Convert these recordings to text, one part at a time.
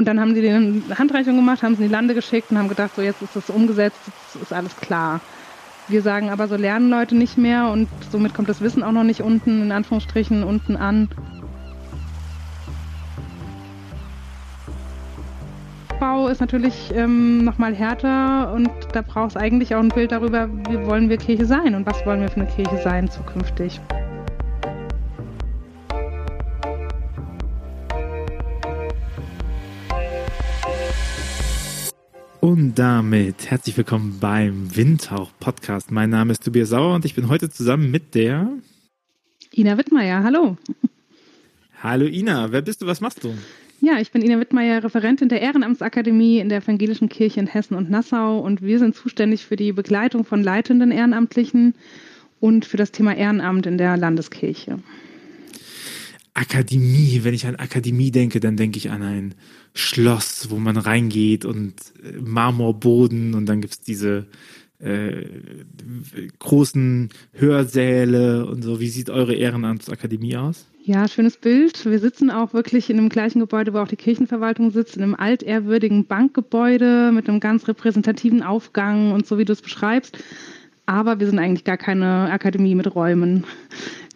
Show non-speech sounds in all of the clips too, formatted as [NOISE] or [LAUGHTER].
Und dann haben sie eine Handreichung gemacht, haben sie in die Lande geschickt und haben gedacht, so jetzt ist das umgesetzt, jetzt ist alles klar. Wir sagen aber, so lernen Leute nicht mehr und somit kommt das Wissen auch noch nicht unten, in Anführungsstrichen, unten an. Bau ist natürlich ähm, nochmal härter und da braucht es eigentlich auch ein Bild darüber, wie wollen wir Kirche sein und was wollen wir für eine Kirche sein zukünftig. Und damit herzlich willkommen beim Windhauch Podcast. Mein Name ist Tobias Sauer und ich bin heute zusammen mit der Ina Wittmeier. Hallo. Hallo Ina, wer bist du? Was machst du? Ja, ich bin Ina Wittmeier, Referentin der Ehrenamtsakademie in der Evangelischen Kirche in Hessen und Nassau und wir sind zuständig für die Begleitung von leitenden Ehrenamtlichen und für das Thema Ehrenamt in der Landeskirche. Akademie, wenn ich an Akademie denke, dann denke ich an ein Schloss, wo man reingeht und äh, Marmorboden und dann gibt's diese äh, großen Hörsäle und so. Wie sieht eure Ehrenamtsakademie aus? Ja, schönes Bild. Wir sitzen auch wirklich in dem gleichen Gebäude, wo auch die Kirchenverwaltung sitzt, in einem altehrwürdigen Bankgebäude mit einem ganz repräsentativen Aufgang und so wie du es beschreibst. Aber wir sind eigentlich gar keine Akademie mit Räumen.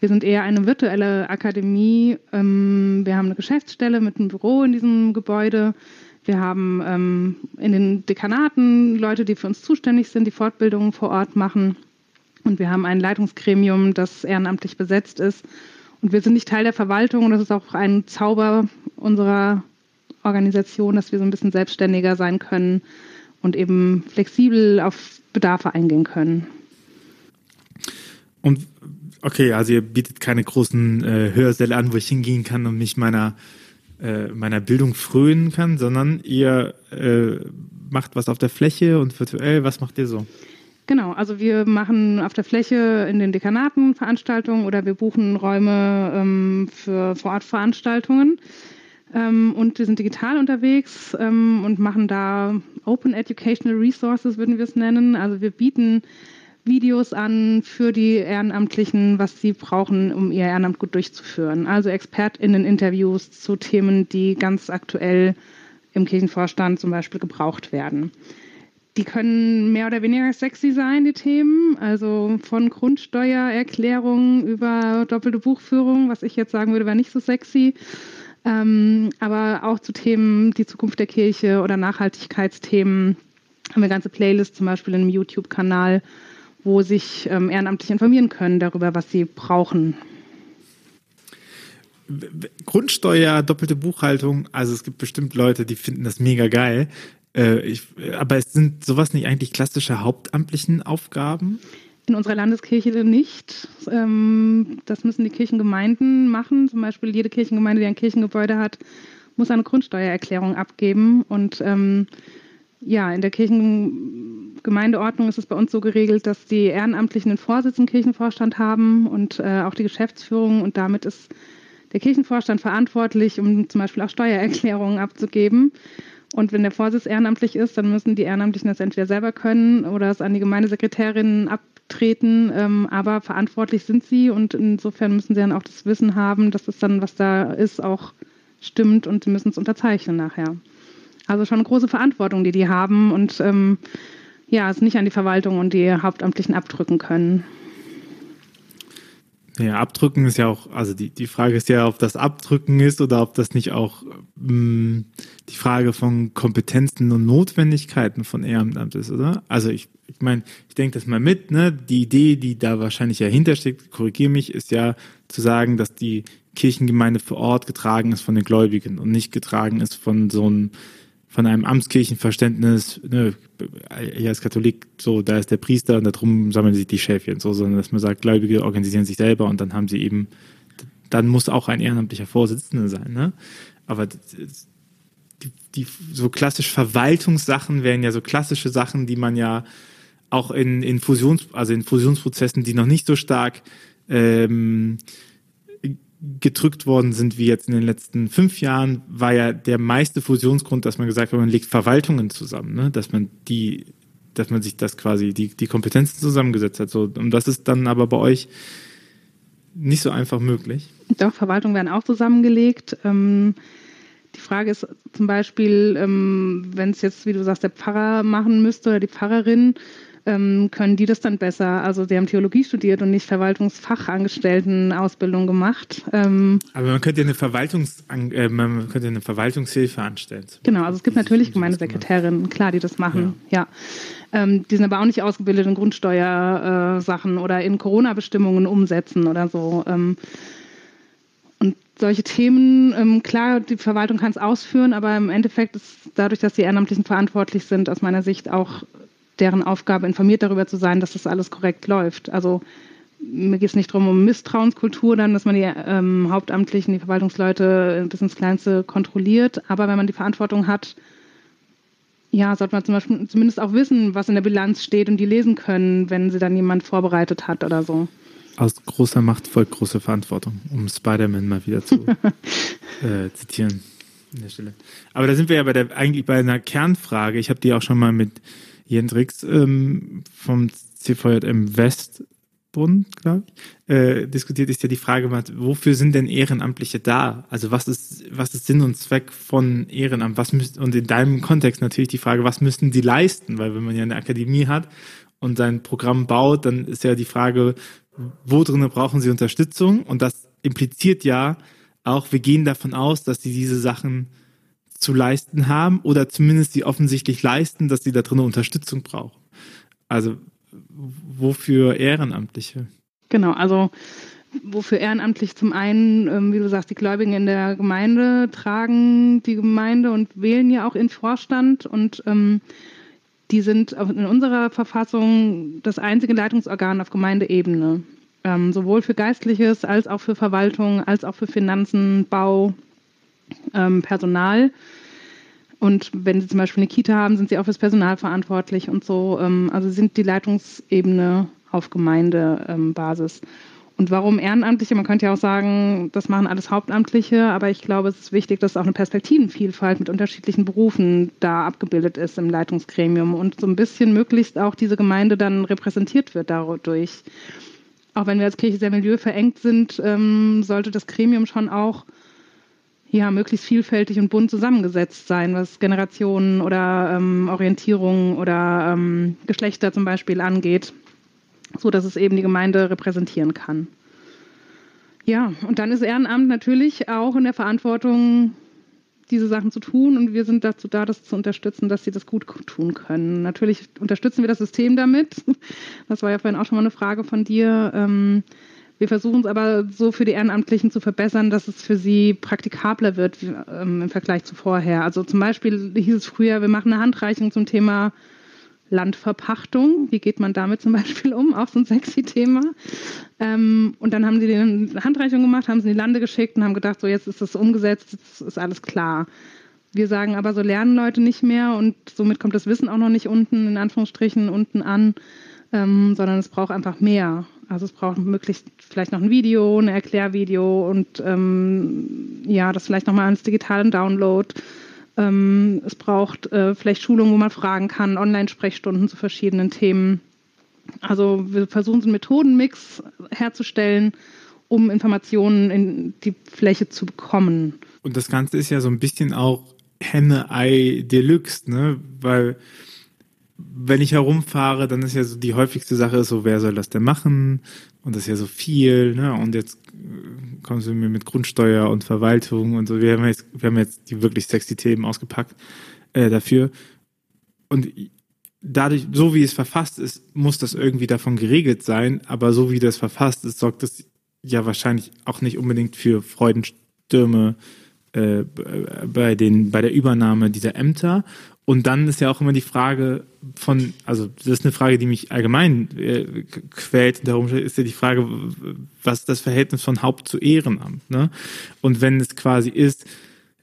Wir sind eher eine virtuelle Akademie. Ähm, wir haben eine Geschäftsstelle mit einem Büro in diesem Gebäude. Wir haben ähm, in den Dekanaten Leute, die für uns zuständig sind, die Fortbildungen vor Ort machen. Und wir haben ein Leitungsgremium, das ehrenamtlich besetzt ist. Und wir sind nicht Teil der Verwaltung und das ist auch ein Zauber unserer Organisation, dass wir so ein bisschen selbstständiger sein können und eben flexibel auf Bedarfe eingehen können. Und okay, also ihr bietet keine großen äh, Hörsäle an, wo ich hingehen kann und mich meiner äh, meiner Bildung frönen kann, sondern ihr äh, macht was auf der Fläche und virtuell. Was macht ihr so? Genau, also wir machen auf der Fläche in den Dekanaten Veranstaltungen oder wir buchen Räume ähm, für Vorortveranstaltungen. Ähm, und wir sind digital unterwegs ähm, und machen da Open Educational Resources, würden wir es nennen. Also wir bieten Videos an für die Ehrenamtlichen, was sie brauchen, um ihr Ehrenamt gut durchzuführen. Also ExpertInnen-Interviews zu Themen, die ganz aktuell im Kirchenvorstand zum Beispiel gebraucht werden. Die können mehr oder weniger sexy sein, die Themen. Also von Grundsteuererklärung über doppelte Buchführung, was ich jetzt sagen würde, wäre nicht so sexy. Ähm, aber auch zu Themen die Zukunft der Kirche oder Nachhaltigkeitsthemen haben wir ganze Playlists zum Beispiel im YouTube-Kanal wo sich ähm, ehrenamtlich informieren können darüber, was sie brauchen. Grundsteuer, doppelte Buchhaltung, also es gibt bestimmt Leute, die finden das mega geil. Äh, ich, aber es sind sowas nicht eigentlich klassische hauptamtlichen Aufgaben? In unserer Landeskirche nicht. Ähm, das müssen die Kirchengemeinden machen. Zum Beispiel jede Kirchengemeinde, die ein Kirchengebäude hat, muss eine Grundsteuererklärung abgeben. Und ähm, ja, in der Kirchengemeindeordnung ist es bei uns so geregelt, dass die Ehrenamtlichen einen Vorsitz im Kirchenvorstand haben und äh, auch die Geschäftsführung und damit ist der Kirchenvorstand verantwortlich, um zum Beispiel auch Steuererklärungen abzugeben. Und wenn der Vorsitz ehrenamtlich ist, dann müssen die Ehrenamtlichen das entweder selber können oder es an die Gemeindesekretärin abtreten. Ähm, aber verantwortlich sind sie und insofern müssen sie dann auch das Wissen haben, dass es dann, was da ist, auch stimmt und sie müssen es unterzeichnen nachher. Also schon eine große Verantwortung, die die haben und ähm, ja, es nicht an die Verwaltung und die Hauptamtlichen abdrücken können. Ja, abdrücken ist ja auch, also die, die Frage ist ja, ob das Abdrücken ist oder ob das nicht auch mh, mm, die Frage von Kompetenzen und Notwendigkeiten von Ehrenamt ist, oder? Also ich, ich meine, ich denke das mal mit, ne? Die Idee, die da wahrscheinlich ja hintersteckt, korrigiere mich, ist ja zu sagen, dass die Kirchengemeinde vor Ort getragen ist von den Gläubigen und nicht getragen ist von so einem von einem Amtskirchenverständnis, ne, ich als Katholik, so, da ist der Priester und darum sammeln sich die Schäfchen, so, sondern dass man sagt, Gläubige organisieren sich selber und dann haben sie eben, dann muss auch ein ehrenamtlicher Vorsitzender sein, ne? Aber die, die so klassisch Verwaltungssachen wären ja so klassische Sachen, die man ja auch in, in Fusions, also in Fusionsprozessen, die noch nicht so stark ähm, gedrückt worden sind wie jetzt in den letzten fünf Jahren, war ja der meiste Fusionsgrund, dass man gesagt hat, man legt Verwaltungen zusammen, ne? dass man die, dass man sich das quasi, die, die Kompetenzen zusammengesetzt hat. So, und das ist dann aber bei euch nicht so einfach möglich. Doch, Verwaltungen werden auch zusammengelegt. Ähm Die Frage ist zum Beispiel, ähm, wenn es jetzt, wie du sagst, der Pfarrer machen müsste oder die Pfarrerin, ähm, können die das dann besser? Also sie haben Theologie studiert und nicht Verwaltungsfachangestelltenausbildung gemacht. Ähm, Aber man könnte ja eine Verwaltungs äh, man könnte eine Verwaltungshilfe anstellen. Genau, also es gibt natürlich Gemeindesekretärinnen, klar, die das machen, ja. ja. Ähm, die sind aber auch nicht ausgebildet in Grundsteuersachen äh, oder in Corona-Bestimmungen umsetzen oder so. Ähm, und solche Themen, ähm, klar, die Verwaltung kann es ausführen, aber im Endeffekt ist dadurch, dass die Ehrenamtlichen verantwortlich sind, aus meiner Sicht auch deren Aufgabe, informiert darüber zu sein, dass das alles korrekt läuft. Also mir geht es nicht darum, um Misstrauenskultur, dann, dass man die ähm, Hauptamtlichen, die Verwaltungsleute bis ins Kleinste kontrolliert. Aber wenn man die Verantwortung hat, ja, sollte man zum Beispiel zumindest auch wissen, was in der Bilanz steht und die lesen können, wenn sie dann jemand vorbereitet hat oder so. Aus großer Macht folgt große Verantwortung, um Spider-Man mal wieder zu [LAUGHS] äh, zitieren an der Stelle. Aber da sind wir ja bei der, eigentlich bei einer Kernfrage. Ich habe die auch schon mal mit Jendrix ähm, vom CVJM Westbund, glaube ich, äh, diskutiert, ist ja die Frage, wofür sind denn Ehrenamtliche da? Also was ist, was ist Sinn und Zweck von Ehrenamt? Was müsst, und in deinem Kontext natürlich die Frage, was müssen die leisten? Weil wenn man ja eine Akademie hat und sein Programm baut, dann ist ja die Frage, wo drinnen brauchen sie Unterstützung? Und das impliziert ja auch, wir gehen davon aus, dass sie diese Sachen zu leisten haben oder zumindest sie offensichtlich leisten, dass sie da drin Unterstützung brauchen. Also wofür Ehrenamtliche? Genau, also wofür ehrenamtlich zum einen, ähm, wie du sagst, die Gläubigen in der Gemeinde tragen die Gemeinde und wählen ja auch in Vorstand und ähm, die sind in unserer Verfassung das einzige Leitungsorgan auf Gemeindeebene. Ähm, sowohl für Geistliches als auch für Verwaltung, als auch für Finanzen, Bau, ähm, Personal. Und wenn Sie zum Beispiel eine Kita haben, sind Sie auch fürs Personal verantwortlich und so. Ähm, also sind die Leitungsebene auf Gemeindebasis. Und warum Ehrenamtliche? Man könnte ja auch sagen, das machen alles Hauptamtliche, aber ich glaube, es ist wichtig, dass auch eine Perspektivenvielfalt mit unterschiedlichen Berufen da abgebildet ist im Leitungsgremium und so ein bisschen möglichst auch diese Gemeinde dann repräsentiert wird dadurch. Auch wenn wir als Kirche sehr milieuverengt sind, ähm, sollte das Gremium schon auch ja, möglichst vielfältig und bunt zusammengesetzt sein, was Generationen oder ähm, Orientierung oder ähm, Geschlechter zum Beispiel angeht, so dass es eben die Gemeinde repräsentieren kann. Ja, und dann ist Ehrenamt natürlich auch in der Verantwortung, diese Sachen zu tun und wir sind dazu da, das zu unterstützen, dass sie das gut tun können. Natürlich unterstützen wir das System damit. [LAUGHS] Das war ja vorhin auch schon mal eine Frage von dir. Ähm, wir versuchen es aber so für die Ehrenamtlichen zu verbessern, dass es für sie praktikabler wird ähm, im Vergleich zu vorher. Also zum Beispiel hieß es früher, wir machen eine Handreichung zum Thema Landverpachtung. Wie geht man damit zum Beispiel um? Auch so ein sexy Thema. Ähm, und dann haben sie eine Handreichung gemacht, haben sie in die Lande geschickt und haben gedacht, so jetzt ist das umgesetzt, jetzt ist alles klar. Wir sagen aber, so lernen Leute nicht mehr und somit kommt das Wissen auch noch nicht unten, in Anführungsstrichen, unten an, ähm, sondern es braucht einfach mehr. Also es braucht möglichst vielleicht noch ein Video, ein Erklärvideo und ähm, ja, das vielleicht nochmal als digitalen Download. Ähm, es braucht äh, vielleicht Schulungen, wo man fragen kann, Online-Sprechstunden zu verschiedenen Themen. Also wir versuchen so einen Methodenmix herzustellen, um Informationen in die Fläche zu bekommen. Und das Ganze ist ja so ein bisschen auch Henne-Ei Deluxe, ne? Weil wenn ich herumfahre, dann ist ja so die häufigste Sache so, wer soll das denn machen? Und das ist ja so viel, ne? Und jetzt äh, kommen sie mir mit Grundsteuer und Verwaltung und so. Wir haben jetzt, wir haben jetzt die wirklich sexy Themen ausgepackt äh, dafür. Und dadurch, so wie es verfasst ist, muss das irgendwie davon geregelt sein. Aber so wie das verfasst ist, sorgt das ja wahrscheinlich auch nicht unbedingt für Freudenstürme äh, bei den bei der Übernahme dieser Ämter und dann ist ja auch immer die Frage von, also das ist eine Frage, die mich allgemein äh, quält. Darum ist ja die Frage, was das Verhältnis von Haupt zu Ehrenamt? Ne? Und wenn es quasi ist,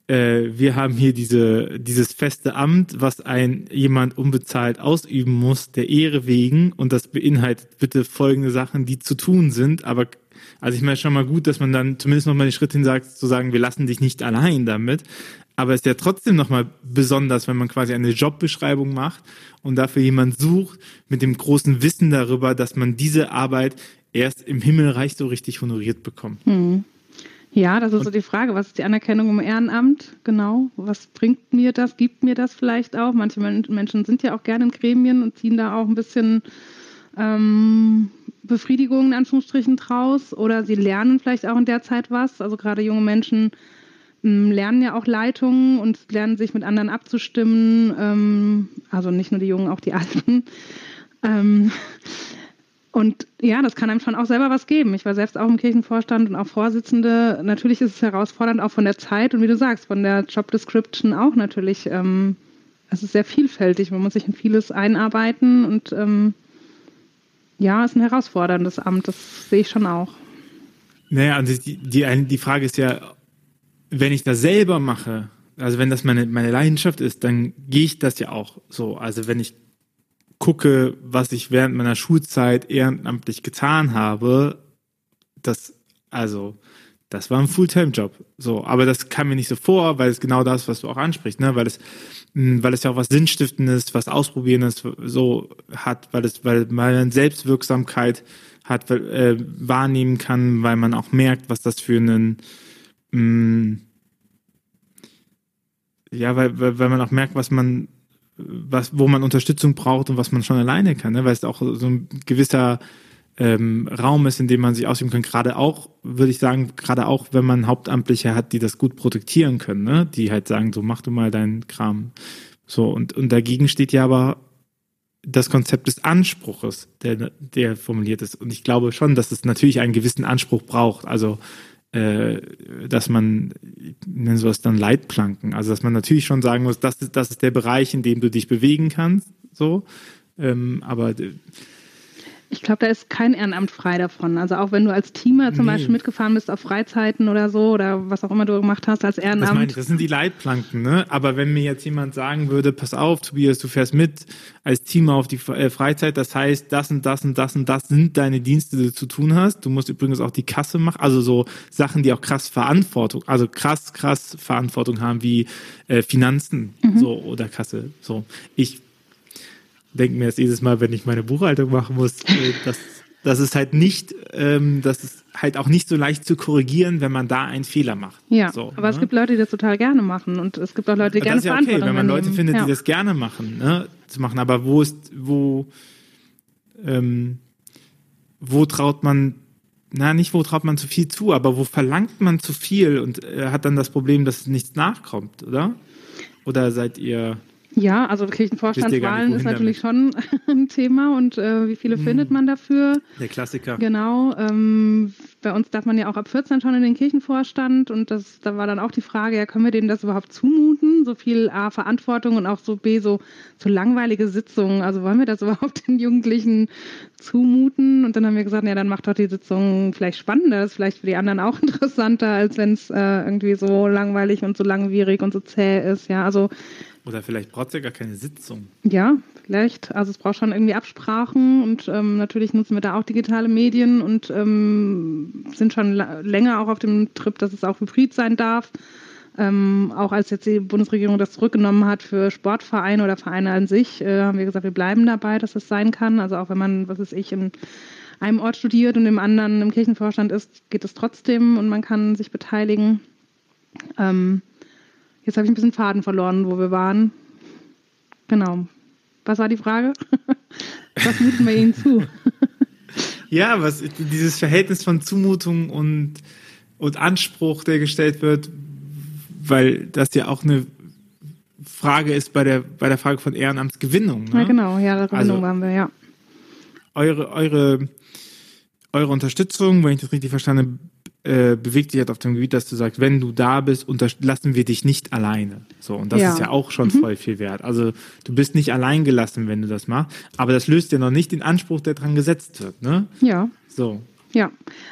äh, wir haben hier diese, dieses feste Amt, was ein jemand unbezahlt ausüben muss, der Ehre wegen, und das beinhaltet bitte folgende Sachen, die zu tun sind, aber also ich meine schon mal gut, dass man dann zumindest noch mal den Schritt hin sagt, zu sagen, wir lassen dich nicht allein damit. Aber es ist ja trotzdem nochmal besonders, wenn man quasi eine Jobbeschreibung macht und dafür jemand sucht mit dem großen Wissen darüber, dass man diese Arbeit erst im Himmelreich so richtig honoriert bekommt. Hm. Ja, das ist so die Frage, was ist die Anerkennung im Ehrenamt? Genau, was bringt mir das, gibt mir das vielleicht auch? Manche Menschen sind ja auch gerne in Gremien und ziehen da auch ein bisschen ähm, Befriedigung in Anführungsstrichen draus oder sie lernen vielleicht auch in der Zeit was. Also gerade junge Menschen ähm, lernen ja auch Leitungen und lernen sich mit anderen abzustimmen. Ähm, also nicht nur die Jungen, auch die Alten. [LAUGHS] Ähm, und ja, das kann einem schon auch selber was geben. Ich war selbst auch im Kirchenvorstand und auch Vorsitzende. Natürlich ist es herausfordernd, auch von der Zeit und wie du sagst, von der Job Description auch natürlich. Ähm, es ist sehr vielfältig. Man muss sich in vieles einarbeiten und ja, ist ein herausforderndes Amt. Das sehe ich schon auch. Naja, also die, die, die Frage ist ja, wenn ich das selber mache, also wenn das meine, meine Leidenschaft ist, dann gehe ich das ja auch so. Also wenn ich gucke, was ich während meiner Schulzeit ehrenamtlich getan habe, das, also, das war ein Fulltime-Job. So, aber das kam mir nicht so vor, weil es genau das, was du auch ansprichst, ne, weil es, hm, weil es ja auch was Sinnstiftendes, was Ausprobierendes so hat, weil es, weil man Selbstwirksamkeit hat, weil, äh, wahrnehmen kann, weil man auch merkt, was das für einen, mh, hm, ja, weil, weil, weil man auch merkt, was man was, wo man Unterstützung braucht und was man schon alleine kann, ne? weil es auch so ein gewisser ähm, Raum ist, in dem man sich ausüben kann. Gerade auch, würde ich sagen, gerade auch, wenn man Hauptamtliche hat, die das gut protektieren können, ne? die halt sagen, so mach du mal deinen Kram. So, und, und dagegen steht ja aber das Konzept des Anspruches, der, der formuliert ist. Und ich glaube schon, dass es natürlich einen gewissen Anspruch braucht. Also äh, dass man, nennen sowas dann Leitplanken, also dass man natürlich schon sagen muss, das ist, das ist der Bereich, in dem du dich bewegen kannst, so, ähm, aber ich glaube, da ist kein Ehrenamt frei davon. Also auch wenn du als Teamer zum nee. Beispiel mitgefahren bist auf Freizeiten oder so oder was auch immer du gemacht hast als Ehrenamt. Das, meine ich, das sind die Leitplanken, ne? Aber wenn mir jetzt jemand sagen würde, pass auf, Tobias, du fährst mit als Teamer auf die äh, Freizeit, das heißt, das und das und das und das sind deine Dienste, die du zu tun hast. Du musst übrigens auch die Kasse machen, also so Sachen, die auch krass Verantwortung, also krass, krass Verantwortung haben, wie äh, Finanzen mhm. so oder Kasse. So. Ich denke mir jetzt jedes Mal, wenn ich meine Buchhaltung machen muss, äh, dass das ist halt nicht, ähm, das ist halt auch nicht so leicht zu korrigieren, wenn man da einen Fehler macht. Ja, so, aber ne? es gibt Leute, die das total gerne machen und es gibt auch Leute, die das gerne ist ja okay, wenn man Leute findet, ja. die das gerne machen, ne, zu machen. Aber wo ist, wo, ähm, wo traut man, na nicht wo traut man zu viel zu, aber wo verlangt man zu viel und äh, hat dann das Problem, dass nichts nachkommt, oder? Oder seid ihr ja, also Kirchenvorstandswahlen ist natürlich schon [LAUGHS] ein Thema und äh, wie viele hm. findet man dafür? Der Klassiker. Genau. Ähm, bei uns darf man ja auch ab 14 schon in den Kirchenvorstand und das, da war dann auch die Frage, ja, können wir denen das überhaupt zumuten? So viel A, Verantwortung und auch so B, so, so langweilige Sitzungen. Also wollen wir das [LAUGHS] überhaupt den Jugendlichen zumuten? Und dann haben wir gesagt, ja, dann macht doch die Sitzung vielleicht spannender, ist vielleicht für die anderen auch [LAUGHS] interessanter, als wenn es äh, irgendwie so langweilig und so langwierig und so zäh ist. Ja, also oder vielleicht braucht es ja gar keine Sitzung. Ja, vielleicht. Also es braucht schon irgendwie Absprachen und ähm, natürlich nutzen wir da auch digitale Medien und ähm, sind schon länger auch auf dem Trip, dass es auch hybrid sein darf. Ähm, auch als jetzt die Bundesregierung das zurückgenommen hat für Sportvereine oder Vereine an sich, äh, haben wir gesagt, wir bleiben dabei, dass es sein kann. Also auch wenn man, was weiß ich, in einem Ort studiert und im anderen im Kirchenvorstand ist, geht es trotzdem und man kann sich beteiligen. Ähm, Jetzt habe ich ein bisschen Faden verloren, wo wir waren. Genau. Was war die Frage? [LAUGHS] was muten wir Ihnen zu? [LAUGHS] ja, was dieses Verhältnis von Zumutung und, und Anspruch, der gestellt wird, weil das ja auch eine Frage ist bei der, bei der Frage von Ehrenamtsgewinnung. Ne? Ja, genau, ja, Gewinnung also, waren wir, ja. Eure, eure, eure Unterstützung, wenn ich das richtig verstanden habe, äh, bewegt sich halt auf dem Gebiet, dass du sagst, wenn du da bist, lassen wir dich nicht alleine. So, und das ja. ist ja auch schon mhm. voll viel wert. Also du bist nicht allein gelassen, wenn du das machst, aber das löst ja noch nicht den Anspruch, der dran gesetzt wird, ne? Ja. So. Ja,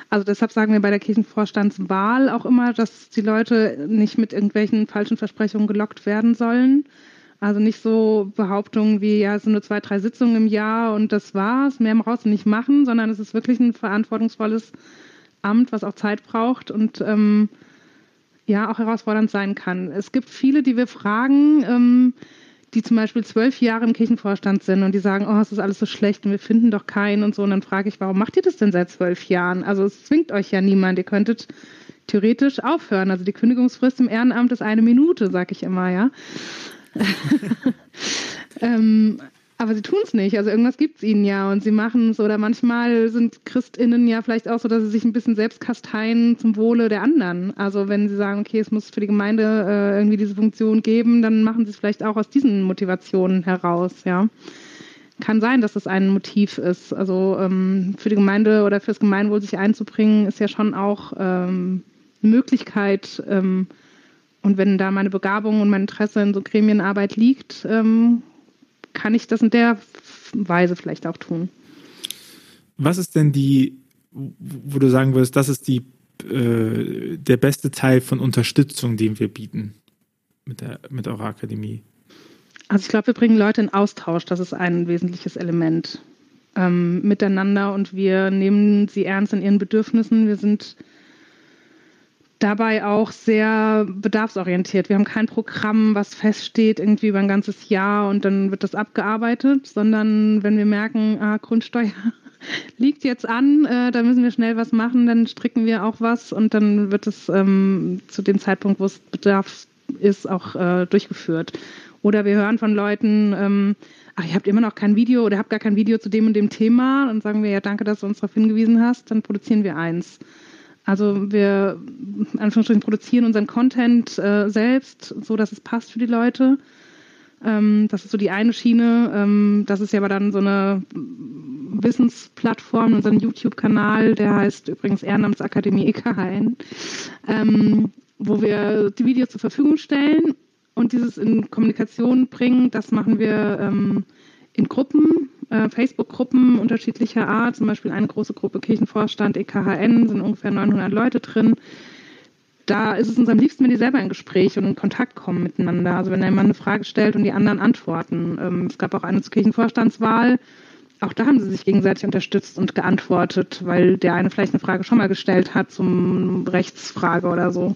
also deshalb sagen wir bei der Kirchenvorstandswahl auch immer, dass die Leute nicht mit irgendwelchen falschen Versprechungen gelockt werden sollen. Also nicht so Behauptungen wie, ja, es sind nur zwei, drei Sitzungen im Jahr und das war's, mehr brauchst du nicht machen, sondern es ist wirklich ein verantwortungsvolles Amt, was auch Zeit braucht und ähm, ja auch herausfordernd sein kann. Es gibt viele, die wir fragen, ähm, die zum Beispiel zwölf Jahre im Kirchenvorstand sind und die sagen, oh, es ist alles so schlecht und wir finden doch keinen und so. Und dann frage ich, warum macht ihr das denn seit zwölf Jahren? Also es zwingt euch ja niemand. Ihr könntet theoretisch aufhören. Also die Kündigungsfrist im Ehrenamt ist eine Minute, sag ich immer, ja. [LAUGHS] ähm, aber sie tun es nicht. Also irgendwas gibt es ihnen ja und sie machen es. Oder manchmal sind ChristInnen ja vielleicht auch so, dass sie sich ein bisschen selbst kasteien zum Wohle der anderen. Also wenn sie sagen, okay, es muss für die Gemeinde äh, irgendwie diese Funktion geben, dann machen sie es vielleicht auch aus diesen Motivationen heraus, ja. Kann sein, dass das ein Motiv ist. Also ähm, für die Gemeinde oder fürs Gemeinwohl sich einzubringen, ist ja schon auch ähm, eine Möglichkeit. Ähm, und wenn da meine Begabung und mein Interesse in so Gremienarbeit liegt, ähm, kann ich das in der Weise vielleicht auch tun. Was ist denn die, wo du sagen würdest, das ist die, äh, der beste Teil von Unterstützung, den wir bieten mit, der, mit eurer Akademie? Also ich glaube, wir bringen Leute in Austausch, das ist ein wesentliches Element ähm, miteinander und wir nehmen sie ernst in ihren Bedürfnissen. Wir sind dabei auch sehr bedarfsorientiert. Wir haben kein Programm, was feststeht irgendwie über ein ganzes Jahr und dann wird das abgearbeitet, sondern wenn wir merken, ah, Grundsteuer [LAUGHS] liegt jetzt an, äh, da müssen wir schnell was machen, dann stricken wir auch was und dann wird es ähm, zu dem Zeitpunkt, wo es Bedarf ist, auch äh, durchgeführt. Oder wir hören von Leuten, ähm, ach, ihr habt immer noch kein Video oder habt gar kein Video zu dem und dem Thema. Dann sagen wir, ja, danke, dass du uns darauf hingewiesen hast, dann produzieren wir eins. Also wir Anführungsstrichen produzieren unseren Content äh, selbst, so dass es passt für die Leute. Ähm, das ist so die eine Schiene. Ähm, das ist ja aber dann so eine Wissensplattform, unseren YouTube-Kanal, der heißt übrigens Ehrenamtsakademie EKHN, ähm, wo wir die Videos zur Verfügung stellen und dieses in Kommunikation bringen. Das machen wir ähm, in Gruppen äh, Facebook-Gruppen unterschiedlicher Art, zum Beispiel eine große Gruppe Kirchenvorstand, EKHN, sind ungefähr 900 Leute drin. Da ist es uns am liebsten, wenn die selber in Gespräch und in Kontakt kommen miteinander. Also wenn jemand eine Frage stellt und die anderen antworten. Ähm, es gab auch eine zur Kirchenvorstandswahl. Auch da haben sie sich gegenseitig unterstützt und geantwortet, weil der eine vielleicht eine Frage schon mal gestellt hat zum Rechtsfrage oder so.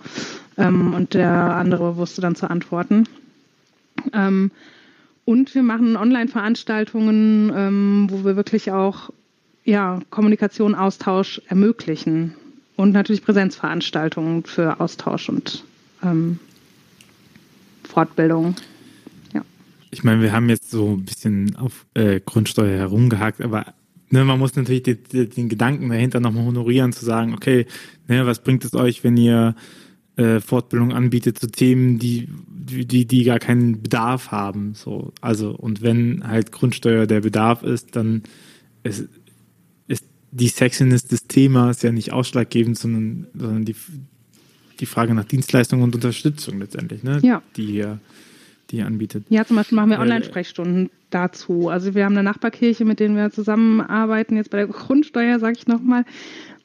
Ähm, und der andere wusste dann zu antworten. Ähm, und wir machen Online-Veranstaltungen, ähm, wo wir wirklich auch ja, Kommunikation, Austausch ermöglichen. Und natürlich Präsenzveranstaltungen für Austausch und ähm, Fortbildung. Ja. Ich meine, wir haben jetzt so ein bisschen auf äh, Grundsteuer herumgehakt, aber ne, man muss natürlich den, den Gedanken dahinter nochmal honorieren, zu sagen, okay, ne, was bringt es euch, wenn ihr äh, Fortbildung anbietet zu Themen, die, die, die gar keinen Bedarf haben. So, also, und wenn halt Grundsteuer der Bedarf ist, dann ist, ist die Sexiness des Themas ja nicht ausschlaggebend, sondern, sondern die, die Frage nach Dienstleistung und Unterstützung letztendlich, ne? Ja. Die hier, die hier anbietet. Ja, zum Beispiel machen wir Online-Sprechstunden dazu. Also wir haben eine Nachbarkirche, mit denen wir zusammenarbeiten, jetzt bei der Grundsteuer, sage ich nochmal.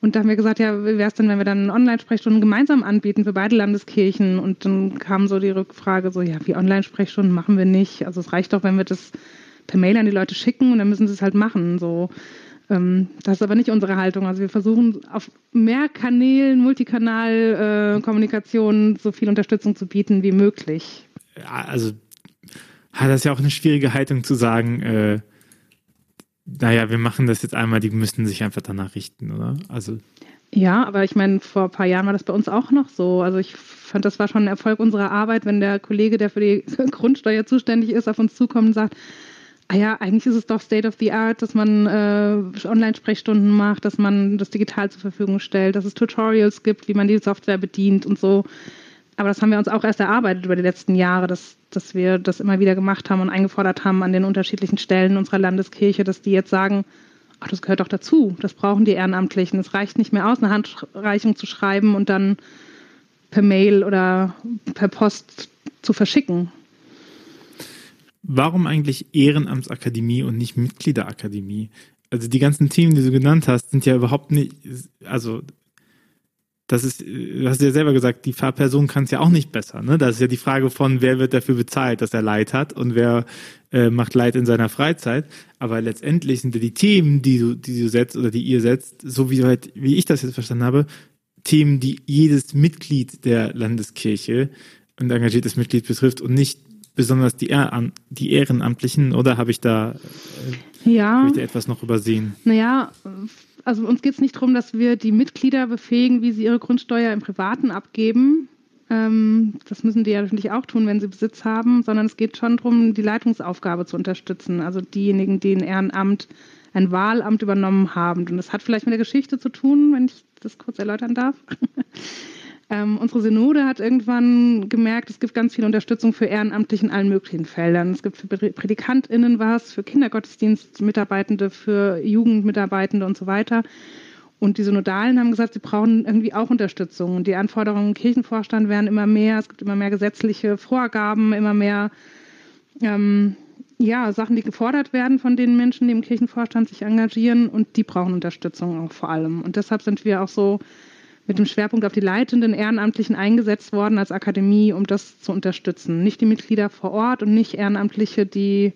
Und da haben wir gesagt, ja, wie wäre es denn, wenn wir dann Online-Sprechstunden gemeinsam anbieten für beide Landeskirchen? Und dann kam so die Rückfrage, so, ja, wie Online-Sprechstunden machen wir nicht. Also es reicht doch, wenn wir das per Mail an die Leute schicken und dann müssen sie es halt machen. So. Ähm, das ist aber nicht unsere Haltung. Also wir versuchen auf mehr Kanälen, Multikanal-Kommunikation äh, so viel Unterstützung zu bieten wie möglich. Also das ja auch eine schwierige Haltung zu sagen, äh, naja, wir machen das jetzt einmal, die müssten sich einfach danach richten, oder? Also. Ja, aber ich meine, vor ein paar Jahren war das bei uns auch noch so. Also ich fand, das war schon ein Erfolg unserer Arbeit, wenn der Kollege, der für die [LAUGHS] Grundsteuer zuständig ist, auf uns zukommt und sagt, ah ja, eigentlich ist es doch State of the Art, dass man äh, Online-Sprechstunden macht, dass man das digital zur Verfügung stellt, dass es Tutorials gibt, wie man die Software bedient und so. Aber das haben wir uns auch erst erarbeitet über die letzten Jahre, dass, dass wir das immer wieder gemacht haben und eingefordert haben an den unterschiedlichen Stellen unserer Landeskirche, dass die jetzt sagen, ach, das gehört doch dazu, das brauchen die Ehrenamtlichen. Es reicht nicht mehr aus, eine Handreichung zu schreiben und dann per Mail oder per Post zu verschicken. Warum eigentlich Ehrenamtsakademie und nicht Mitgliederakademie? Also die ganzen Themen, die du genannt hast, sind ja überhaupt nicht, also das ist, du hast ja selber gesagt, die Fahrperson kann es ja auch nicht besser. Ne? Das ist ja die Frage von, wer wird dafür bezahlt, dass er Leid hat und wer äh, macht Leid in seiner Freizeit. Aber letztendlich sind ja die Themen, die du, die du setzt oder die ihr setzt, so wie, halt, wie ich das jetzt verstanden habe, Themen, die jedes Mitglied der Landeskirche und engagiertes Mitglied betrifft und nicht besonders die, Ehren, die Ehrenamtlichen, oder habe ich da, äh, ja. hab ich da etwas noch übersehen? Naja, also uns geht es nicht darum, dass wir die Mitglieder befähigen, wie sie ihre Grundsteuer im Privaten abgeben. Ähm, das müssen die ja natürlich auch tun, wenn sie Besitz haben, sondern es geht schon darum, die Leitungsaufgabe zu unterstützen. Also diejenigen, die ein Ehrenamt, ein Wahlamt übernommen haben. Und das hat vielleicht mit der Geschichte zu tun, wenn ich das kurz erläutern darf. [LAUGHS] Ähm, unsere Synode hat irgendwann gemerkt, es gibt ganz viel Unterstützung für Ehrenamtliche in allen möglichen Feldern. Es gibt für PrädikantInnen was, für Kindergottesdienstmitarbeitende, für Jugendmitarbeitende und so weiter. Und die Synodalen haben gesagt, sie brauchen irgendwie auch Unterstützung. Und die Anforderungen im Kirchenvorstand werden immer mehr. Es gibt immer mehr gesetzliche Vorgaben, immer mehr ähm, ja, Sachen, die gefordert werden von den Menschen, die im Kirchenvorstand sich engagieren. Und die brauchen Unterstützung auch vor allem. Und deshalb sind wir auch so mit dem Schwerpunkt auf die leitenden Ehrenamtlichen eingesetzt worden als Akademie, um das zu unterstützen. Nicht die Mitglieder vor Ort und nicht Ehrenamtliche, die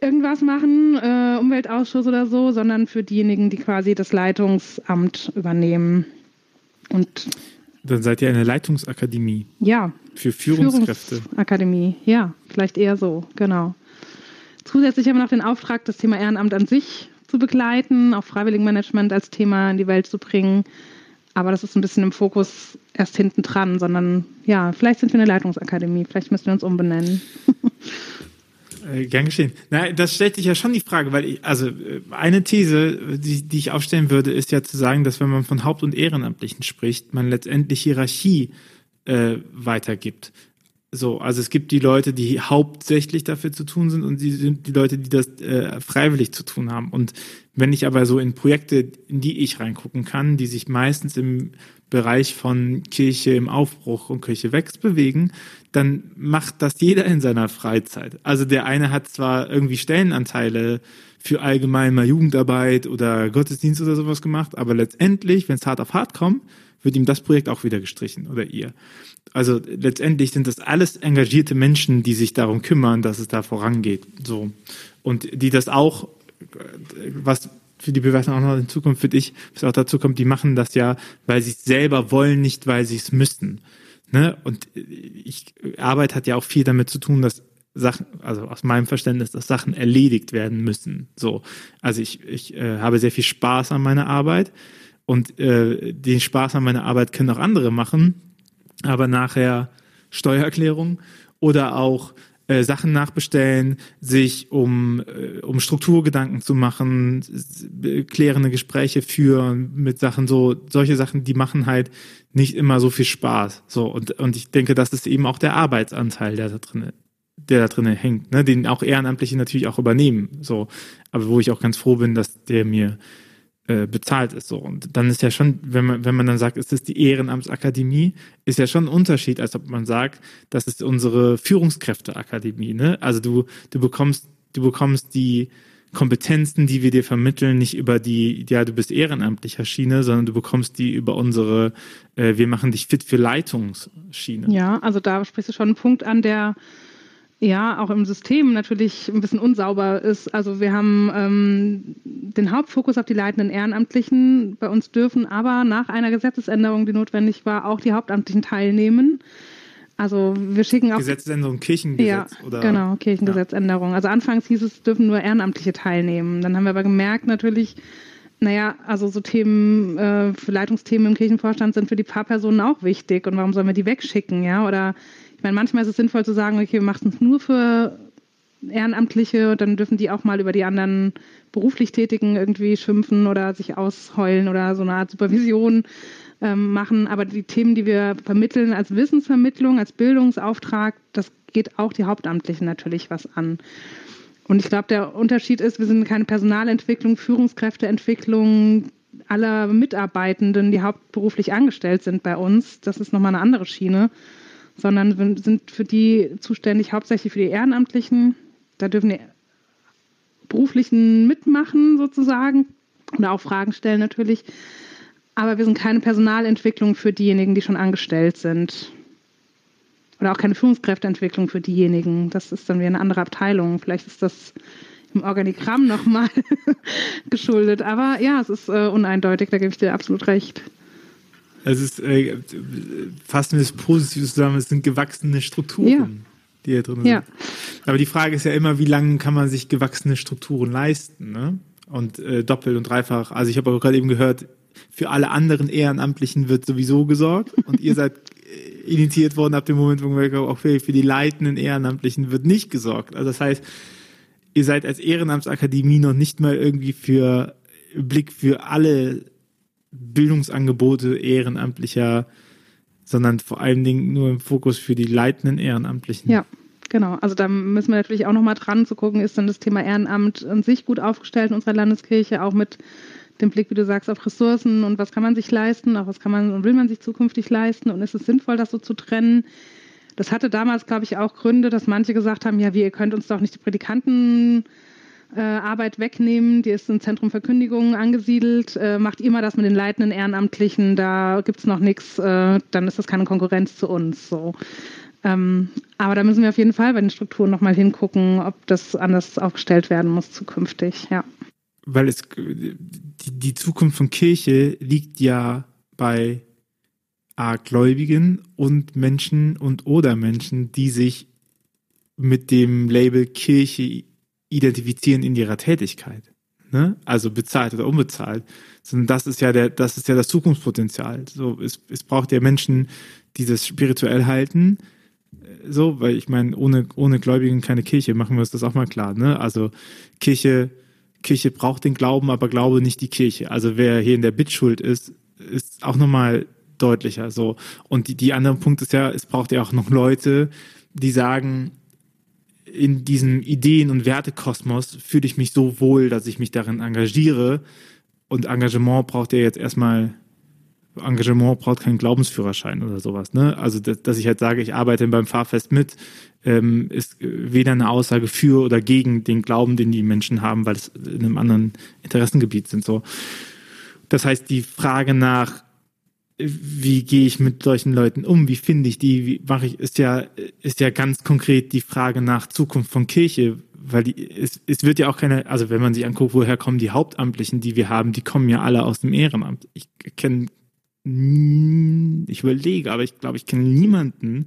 irgendwas machen, äh, Umweltausschuss oder so, sondern für diejenigen, die quasi das Leitungsamt übernehmen. Und dann seid ihr eine Leitungsakademie. Ja. Für Führungskräfte. Führungsakademie, ja, vielleicht eher so, genau. Zusätzlich haben wir noch den Auftrag, das Thema Ehrenamt an sich zu begleiten, auch Freiwilligenmanagement als Thema in die Welt zu bringen. Aber das ist ein bisschen im Fokus erst hinten dran, sondern ja, vielleicht sind wir eine Leitungsakademie, vielleicht müssen wir uns umbenennen. [LAUGHS] Äh, gern geschehen. Na, das stellt sich ja schon die Frage, weil ich, also äh, eine These, die, die ich aufstellen würde, ist ja zu sagen, dass wenn man von Haupt- und Ehrenamtlichen spricht, man letztendlich Hierarchie äh, weitergibt. So, also es gibt die Leute, die hauptsächlich dafür zu tun sind und die sind die Leute, die das äh, freiwillig zu tun haben. Und wenn ich aber so in Projekte, in die ich reingucken kann, die sich meistens im Bereich von Kirche im Aufbruch und Kirche wächst bewegen, dann macht das jeder in seiner Freizeit. Also der eine hat zwar irgendwie Stellenanteile für allgemein mal Jugendarbeit oder Gottesdienst oder sowas gemacht, aber letztendlich, wenn es hart auf hart kommt, wird ihm das Projekt auch wieder gestrichen oder ihr. Also letztendlich sind das alles engagierte Menschen, die sich darum kümmern, dass es da vorangeht. So. Und die das auch, was für die Bewertung auch noch in Zukunft für dich, was auch dazu kommt, die machen das ja, weil sie es selber wollen, nicht weil sie es müssten. Ne? Und ich, Arbeit hat ja auch viel damit zu tun, dass Sachen, also aus meinem Verständnis, dass Sachen erledigt werden müssen. So, also ich, ich äh, habe sehr viel Spaß an meiner Arbeit und äh, den Spaß an meiner Arbeit können auch andere machen, aber nachher Steuererklärung oder auch äh, Sachen nachbestellen, sich um, äh, um Strukturgedanken zu machen, klärende Gespräche führen mit Sachen, so, solche Sachen, die machen halt nicht immer so viel Spaß. So, und, und ich denke, das ist eben auch der Arbeitsanteil, der da drin, der da drin hängt, ne, den auch Ehrenamtliche natürlich auch übernehmen. So, aber wo ich auch ganz froh bin, dass der mir äh, bezahlt ist so. Und dann ist ja schon, wenn man, wenn man dann sagt, ist das die Ehrenamtsakademie, ist ja schon ein Unterschied, als ob man sagt, das ist unsere Führungskräfteakademie. Ne? Also du, du bekommst, du bekommst die Kompetenzen, die wir dir vermitteln, nicht über die, ja, du bist ehrenamtlicher Schiene, sondern du bekommst die über unsere, äh, wir machen dich fit für Leitungsschiene. Ja, also da sprichst du schon einen Punkt an, der ja auch im System natürlich ein bisschen unsauber ist. Also wir haben ähm, den Hauptfokus auf die leitenden Ehrenamtlichen. Bei uns dürfen aber nach einer Gesetzesänderung, die notwendig war, auch die Hauptamtlichen teilnehmen. Also wir schicken auch Gesetzesänderung, Kirchengesetz ja, oder genau Kirchengesetzänderung. Ja. Also anfangs hieß es, dürfen nur Ehrenamtliche teilnehmen. Dann haben wir aber gemerkt natürlich, naja, also so Themen, äh, Leitungsthemen im Kirchenvorstand sind für die Pfarrpersonen auch wichtig. Und warum sollen wir die wegschicken, ja? Oder meine, manchmal ist es sinnvoll zu sagen, okay, wir machen es nur für Ehrenamtliche und dann dürfen die auch mal über die anderen beruflich Tätigen irgendwie schimpfen oder sich ausheulen oder so eine Art Supervision ähm, machen. Aber die Themen, die wir vermitteln als Wissensvermittlung, als Bildungsauftrag, das geht auch die Hauptamtlichen natürlich was an. Und ich glaube, der Unterschied ist, wir sind keine Personalentwicklung, Führungskräfteentwicklung aller Mitarbeitenden, die hauptberuflich angestellt sind bei uns. Das ist nochmal eine andere Schiene sondern sind für die zuständig hauptsächlich für die Ehrenamtlichen. Da dürfen die Beruflichen mitmachen sozusagen oder auch Fragen stellen natürlich. Aber wir sind keine Personalentwicklung für diejenigen, die schon angestellt sind. Oder auch keine Führungskräfteentwicklung für diejenigen. Das ist dann wieder eine andere Abteilung. Vielleicht ist das im Organigramm nochmal [LAUGHS] geschuldet. Aber ja, es ist äh, uneindeutig, da gebe ich dir absolut recht. Es ist äh, fast wir das positiv zusammen, es sind gewachsene Strukturen, ja. die hier drin ja. sind. Aber die Frage ist ja immer, wie lange kann man sich gewachsene Strukturen leisten? Ne? und äh, doppelt und dreifach. Also ich habe auch gerade eben gehört, für alle anderen Ehrenamtlichen wird sowieso gesorgt und ihr seid äh, initiiert worden ab dem Moment, wo wir auch für, für die leitenden Ehrenamtlichen wird nicht gesorgt. Also das heißt, ihr seid als Ehrenamtsakademie noch nicht mal irgendwie für Blick für alle Bildungsangebote ehrenamtlicher, sondern vor allen Dingen nur im Fokus für die leitenden Ehrenamtlichen. Ja, genau. Also da müssen wir natürlich auch nochmal dran zu gucken, ist dann das Thema Ehrenamt an sich gut aufgestellt in unserer Landeskirche, auch mit dem Blick, wie du sagst, auf Ressourcen und was kann man sich leisten, auch was kann man und will man sich zukünftig leisten und ist es sinnvoll, das so zu trennen. Das hatte damals, glaube ich, auch Gründe, dass manche gesagt haben, ja, wie, ihr könnt uns doch nicht die Predikanten äh, Arbeit wegnehmen. Die ist im Zentrum Verkündigungen angesiedelt. Äh, macht mal das mit den leitenden Ehrenamtlichen, da gibt es noch nichts, äh, dann ist das keine Konkurrenz zu uns. So. Ähm, aber da müssen wir auf jeden Fall bei den Strukturen nochmal hingucken, ob das anders aufgestellt werden muss zukünftig, ja. Weil es die, die Zukunft von Kirche liegt ja bei A, Gläubigen und Menschen und oder Menschen, die sich mit dem Label Kirche identifizieren in ihrer Tätigkeit. Ne? Also bezahlt oder unbezahlt. Sondern das ist ja der, das ist ja das Zukunftspotenzial. So, es, es braucht ja Menschen, die das spirituell halten. So, weil ich meine, ohne, ohne Gläubigen keine Kirche, machen wir uns das auch mal klar. Ne? Also Kirche, Kirche braucht den Glauben, aber Glaube nicht die Kirche. Also wer hier in der Bittschuld ist, ist auch nochmal deutlicher. So. Und die, die andere Punkt ist ja, es braucht ja auch noch Leute, die sagen, in diesem Ideen- und Wertekosmos fühle ich mich so wohl, dass ich mich darin engagiere. Und Engagement braucht ja jetzt erstmal, Engagement braucht keinen Glaubensführerschein oder sowas. Ne? Also, dass, dass ich halt sage, ich arbeite beim Fahrfest mit, ähm, ist weder eine Aussage für oder gegen den Glauben, den die Menschen haben, weil es in einem anderen Interessengebiet sind. So. Das heißt, die Frage nach wie gehe ich mit solchen Leuten um? Wie finde ich die? Wie mache ich? Ist ja, ist ja ganz konkret die Frage nach Zukunft von Kirche, weil die, es, es wird ja auch keine, also wenn man sich anguckt, woher kommen die Hauptamtlichen, die wir haben, die kommen ja alle aus dem Ehrenamt. Ich kenne ich überlege, aber ich glaube, ich kenne niemanden,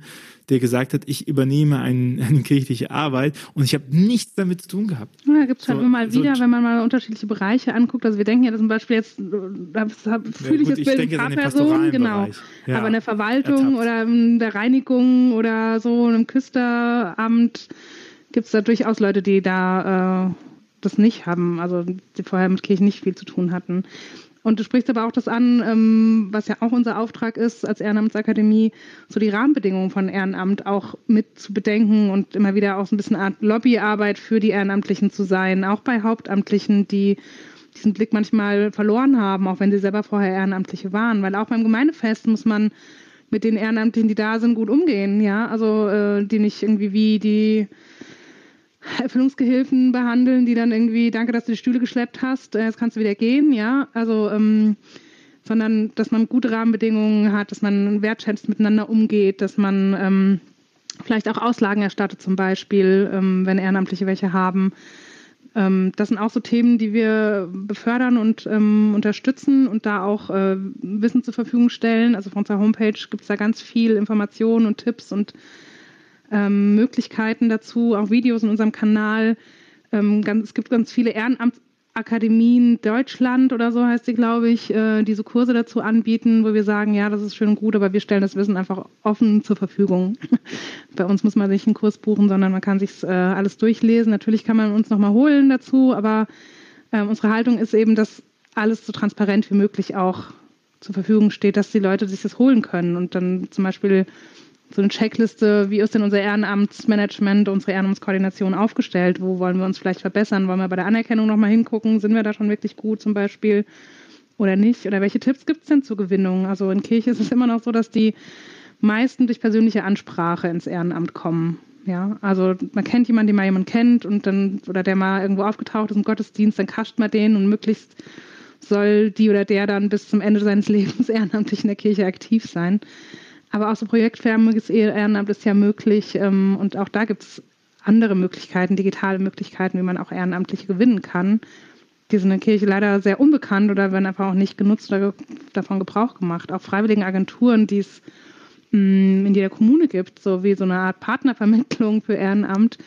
der gesagt hat, ich übernehme ein, [LAUGHS] eine kirchliche Arbeit und ich habe nichts damit zu tun gehabt. Ja, gibt es halt immer mal wieder, so wenn man mal unterschiedliche Bereiche anguckt. Also wir denken ja zum Beispiel jetzt, da fühle ich jetzt Bild ein paar Personen, genau. Ja, aber in der Verwaltung ertappt. oder in der Reinigung oder so, einem Küsteramt gibt es da durchaus Leute, die da äh, das nicht haben, also die vorher mit Kirche nicht viel zu tun hatten. Und du sprichst aber auch das an, ähm, was ja auch unser Auftrag ist als Ehrenamtsakademie, so die Rahmenbedingungen von Ehrenamt auch mit zu bedenken und immer wieder auch so ein bisschen Art Lobbyarbeit für die Ehrenamtlichen zu sein, auch bei Hauptamtlichen, die diesen Blick manchmal verloren haben, auch wenn sie selber vorher Ehrenamtliche waren. Weil auch beim Gemeindefest muss man mit den Ehrenamtlichen, die da sind, gut umgehen, ja. Also äh, die nicht irgendwie wie die [LAUGHS] Erfüllungsgehilfen behandeln, die dann irgendwie, danke, dass du die Stühle geschleppt hast, äh, jetzt kannst du wieder gehen, ja. Also, ähm, sondern dass man gute Rahmenbedingungen hat, dass man wertschätzt miteinander umgeht, dass man ähm, vielleicht auch Auslagen erstattet, zum Beispiel, ähm, wenn Ehrenamtliche welche haben. Ähm, das sind auch so Themen, die wir befördern und ähm, unterstützen und da auch äh, Wissen zur Verfügung stellen. Also auf unserer Homepage gibt es da ganz viel Informationen und Tipps und ähm, Möglichkeiten dazu, auch Videos in unserem Kanal. Ähm, ganz, es gibt ganz viele Ehrenamtsakademien Deutschland oder so heißt sie, glaube ich, äh, die so Kurse dazu anbieten, wo wir sagen, ja, das ist schön und gut, aber wir stellen das Wissen einfach offen zur Verfügung. [LAUGHS] Bei uns muss man nicht einen Kurs buchen, sondern man kann sich äh, alles durchlesen. Natürlich kann man uns nochmal holen dazu, aber äh, unsere Haltung ist eben, dass alles so transparent wie möglich auch zur Verfügung steht, dass die Leute sich das holen können und dann zum Beispiel so eine Checkliste, wie ist denn unser Ehrenamtsmanagement, unsere Ehrenamtskoordination aufgestellt? Wo wollen wir uns vielleicht verbessern? Wollen wir bei der Anerkennung nochmal hingucken? Sind wir da schon wirklich gut zum Beispiel oder nicht? Oder welche Tipps gibt es denn zur Gewinnung? Also in Kirche ist es immer noch so, dass die meisten durch persönliche Ansprache ins Ehrenamt kommen. Ja, also man kennt jemanden, den mal jemand kennt und dann, oder der mal irgendwo aufgetaucht ist im Gottesdienst, dann kascht man den und möglichst soll die oder der dann bis zum Ende seines [LAUGHS] Lebens ehrenamtlich in der Kirche aktiv sein. Aber auch so projektförmiges Ehrenamt ist ja möglich. Ähm, und auch da gibt es andere Möglichkeiten, digitale Möglichkeiten, wie man auch Ehrenamtliche gewinnen kann. Die sind in der Kirche leider sehr unbekannt oder werden einfach auch nicht genutzt oder davon Gebrauch gemacht. Auch freiwilligen Agenturen, die es mm, in jeder Kommune gibt, so wie so eine Art Partnervermittlung für Ehrenamt,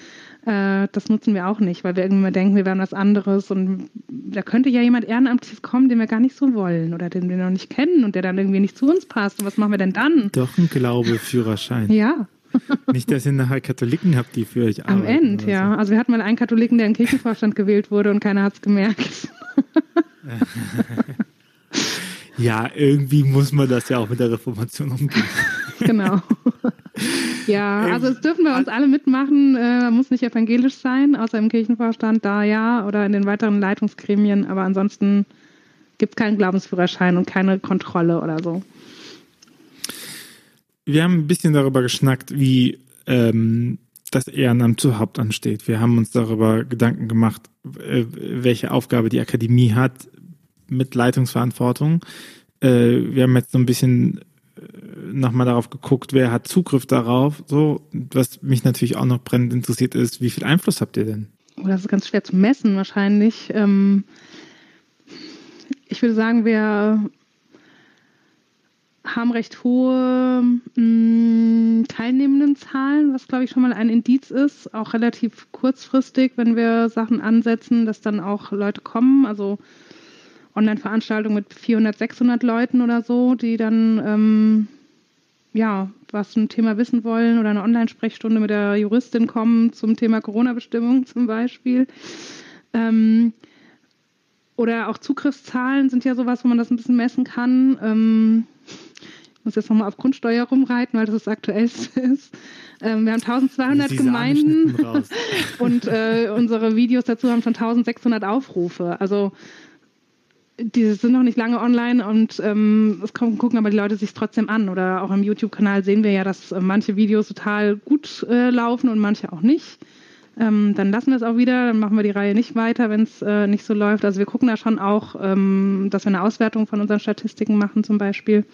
Äh, das nutzen wir auch nicht, weil wir irgendwie denken, wir wären was anderes und da könnte ja jemand Ehrenamtliches kommen, den wir gar nicht so wollen oder den wir noch nicht kennen und der dann irgendwie nicht zu uns passt. Und was machen wir denn dann? Doch ein Glaube-Führerschein. ja. [LAUGHS] Nicht, dass ihr nachher Katholiken habt, die für euch arbeiten. Am Ende, ja. so. Also wir hatten mal einen Katholiken, der im Kirchenvorstand gewählt wurde und keiner hat es gemerkt. [LAUGHS] Ja, irgendwie muss man das ja auch mit der Reformation umgehen. genau. [LAUGHS] ja, Ähm, also es dürfen bei uns alle mitmachen. Äh, man muss nicht evangelisch sein, außer im Kirchenvorstand, da ja, oder in den weiteren Leitungsgremien. Aber ansonsten gibt es keinen Glaubensführerschein und keine Kontrolle oder so. Wir haben ein bisschen darüber geschnackt, wie ähm, das Ehrenamt zu Hauptamt steht. Wir haben uns darüber Gedanken gemacht, äh, welche Aufgabe die Akademie hat mit Leitungsverantwortung. Äh, wir haben jetzt so ein bisschen nochmal darauf geguckt, wer hat Zugriff darauf. So, was mich natürlich auch noch brennend interessiert ist, wie viel Einfluss habt ihr denn? Oh, das ist ganz schwer zu messen wahrscheinlich. Ähm, ich würde sagen, wir haben recht hohe mh, Teilnehmendenzahlen, was glaube ich schon mal ein Indiz ist, auch relativ kurzfristig, wenn wir Sachen ansetzen, dass dann auch Leute kommen, also Online-Veranstaltungen mit 400, 600 Leuten oder so, die dann ähm, ja was zum Thema wissen wollen oder eine Online-Sprechstunde mit der Juristin kommen zum Thema Corona-Bestimmung [LAUGHS] zum Beispiel. Ähm, oder auch Zugriffszahlen sind ja sowas, wo man das ein bisschen messen kann. Ähm, ich muss jetzt nochmal auf Grundsteuer rumreiten, weil das das Aktuellste [LAUGHS] ist. Ähm, wir haben 1200 Diese Gemeinden [LAUGHS] und äh, unsere Videos dazu haben schon 1600 Aufrufe. Also die sind noch nicht lange online und ähm, es kommen, gucken aber die Leute sich trotzdem an. Oder auch im YouTube-Kanal sehen wir ja, dass äh, manche Videos total gut äh, laufen und manche auch nicht. Ähm, dann lassen wir es auch wieder, dann machen wir die Reihe nicht weiter, wenn es äh, nicht so läuft. Also wir gucken da schon auch, ähm, dass wir eine Auswertung von unseren Statistiken machen zum Beispiel.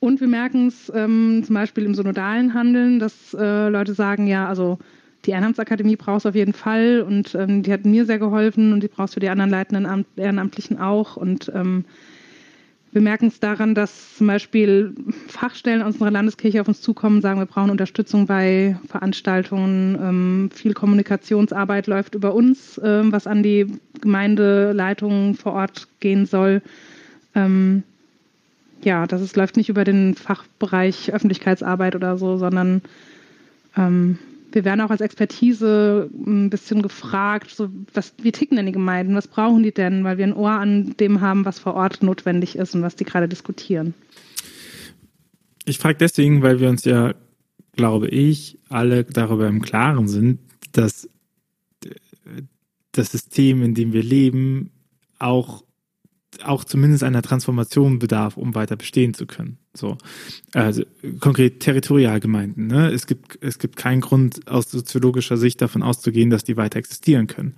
Und wir merken es ähm, zum Beispiel im synodalen Handeln, dass äh, Leute sagen, ja, also die Ehrenamtsakademie brauchst du auf jeden Fall und ähm, die hat mir sehr geholfen und die brauchst du die anderen leitenden Amt Ehrenamtlichen auch. Und ähm, wir merken es daran, dass zum Beispiel Fachstellen aus unserer Landeskirche auf uns zukommen und sagen, wir brauchen Unterstützung bei Veranstaltungen. Ähm, viel Kommunikationsarbeit läuft über uns, ähm, was an die Gemeindeleitungen vor Ort gehen soll. Ähm, ja, das ist, läuft nicht über den Fachbereich Öffentlichkeitsarbeit oder so, sondern ähm, wir werden auch als Expertise ein bisschen gefragt, so was, wie ticken denn die Gemeinden, was brauchen die denn, weil wir ein Ohr an dem haben, was vor Ort notwendig ist und was die gerade diskutieren. Ich frage deswegen, weil wir uns ja, glaube ich, alle darüber im Klaren sind, dass äh, das System, in dem wir leben, auch auch zumindest einer Transformation bedarf, um weiter bestehen zu können. So, also konkret Territorialgemeinden. Ne? Es gibt es gibt keinen Grund aus soziologischer Sicht davon auszugehen, dass die weiter existieren können.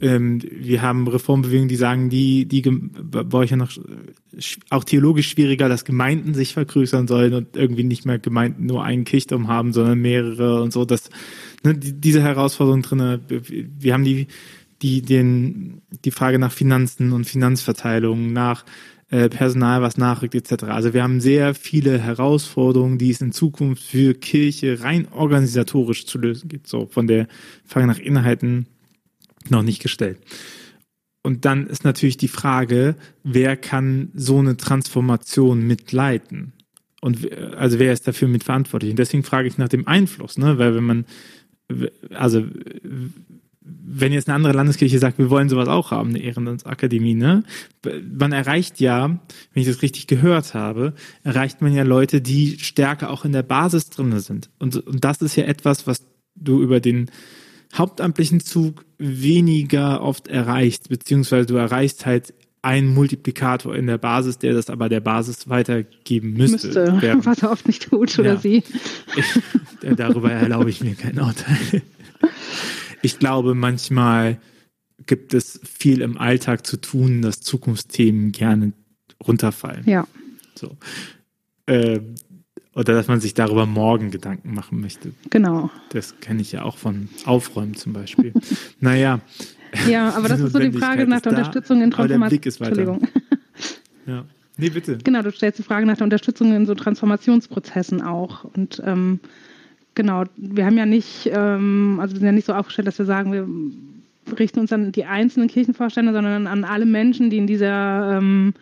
Ähm, wir haben Reformbewegungen, die sagen, die die bei euch ja noch auch theologisch schwieriger, dass Gemeinden sich vergrößern sollen und irgendwie nicht mehr Gemeinden nur einen Kirchturm haben, sondern mehrere und so. Das ne, die, diese Herausforderung drinne. Wir haben die die den die Frage nach Finanzen und Finanzverteilung, nach äh, Personal, was nachrückt etc. Also wir haben sehr viele Herausforderungen, die es in Zukunft für Kirche rein organisatorisch zu lösen gibt. So von der Frage nach Inhalten noch nicht gestellt. Und dann ist natürlich die Frage, wer kann so eine Transformation mitleiten? Und also wer ist dafür mitverantwortlich? Und deswegen frage ich nach dem Einfluss, ne? Weil wenn man also wenn jetzt eine andere Landeskirche sagt, wir wollen sowas auch haben, eine Ehrenamtsakademie, ne? Man erreicht ja, wenn ich das richtig gehört habe, erreicht man ja Leute, die stärker auch in der Basis drinne sind. Und, und das ist ja etwas, was du über den hauptamtlichen Zug weniger oft erreichst, beziehungsweise du erreichst halt einen Multiplikator in der Basis, der das aber der Basis weitergeben müsste. Müsste, [LAUGHS] Während- was er oft nicht tut, oder Ja. sie. ich, darüber erlaube ich mir kein Urteil. [LAUGHS] Ich glaube, manchmal gibt es viel im Alltag zu tun, dass Zukunftsthemen gerne runterfallen. Ja. So. Ähm, oder dass man sich darüber morgen Gedanken machen möchte. Genau. Das kenne ich ja auch von Aufräumen zum Beispiel. [LAUGHS] naja, Ja, aber das [LAUGHS] ist so die Frage nach der da, Unterstützung in aber der Transformation. Blick ist weiter. Entschuldigung. [LAUGHS] ja. Nee, bitte. Genau, du stellst die Frage nach der Unterstützung in so Transformationsprozessen auch. Und ähm, genau, wir haben ja nicht, ähm, also wir sind ja nicht so aufgestellt, dass wir sagen, wir richten uns an die einzelnen Kirchenvorstände, sondern an alle Menschen, die in dieser ähm,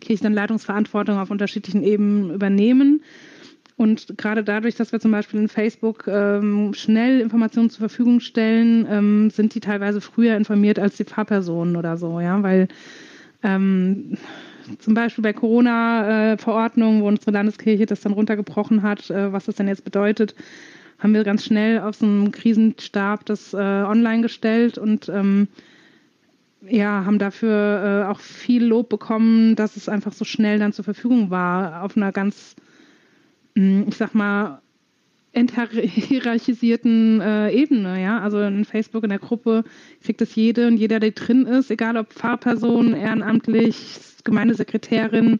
Kirchenleitungsverantwortung auf unterschiedlichen Ebenen übernehmen. Und gerade dadurch, dass wir zum Beispiel in Facebook ähm, schnell Informationen zur Verfügung stellen, ähm, sind die teilweise früher informiert als die Pfarrpersonen oder so, ja, weil ähm, zum Beispiel bei Corona-Verordnungen, wo unsere Landeskirche das dann runtergebrochen hat, äh, was das denn jetzt bedeutet, haben wir ganz schnell aus dem Krisenstab das äh, online gestellt und ähm, ja, haben dafür äh, auch viel Lob bekommen, dass es einfach so schnell dann zur Verfügung war, auf einer ganz, hm, ich sag mal, enthierarchisierten äh, Ebene, ja. Also in Facebook in der Gruppe kriegt es jede und jeder, der drin ist, egal ob Pfarrperson, ehrenamtlich, Gemeindesekretärin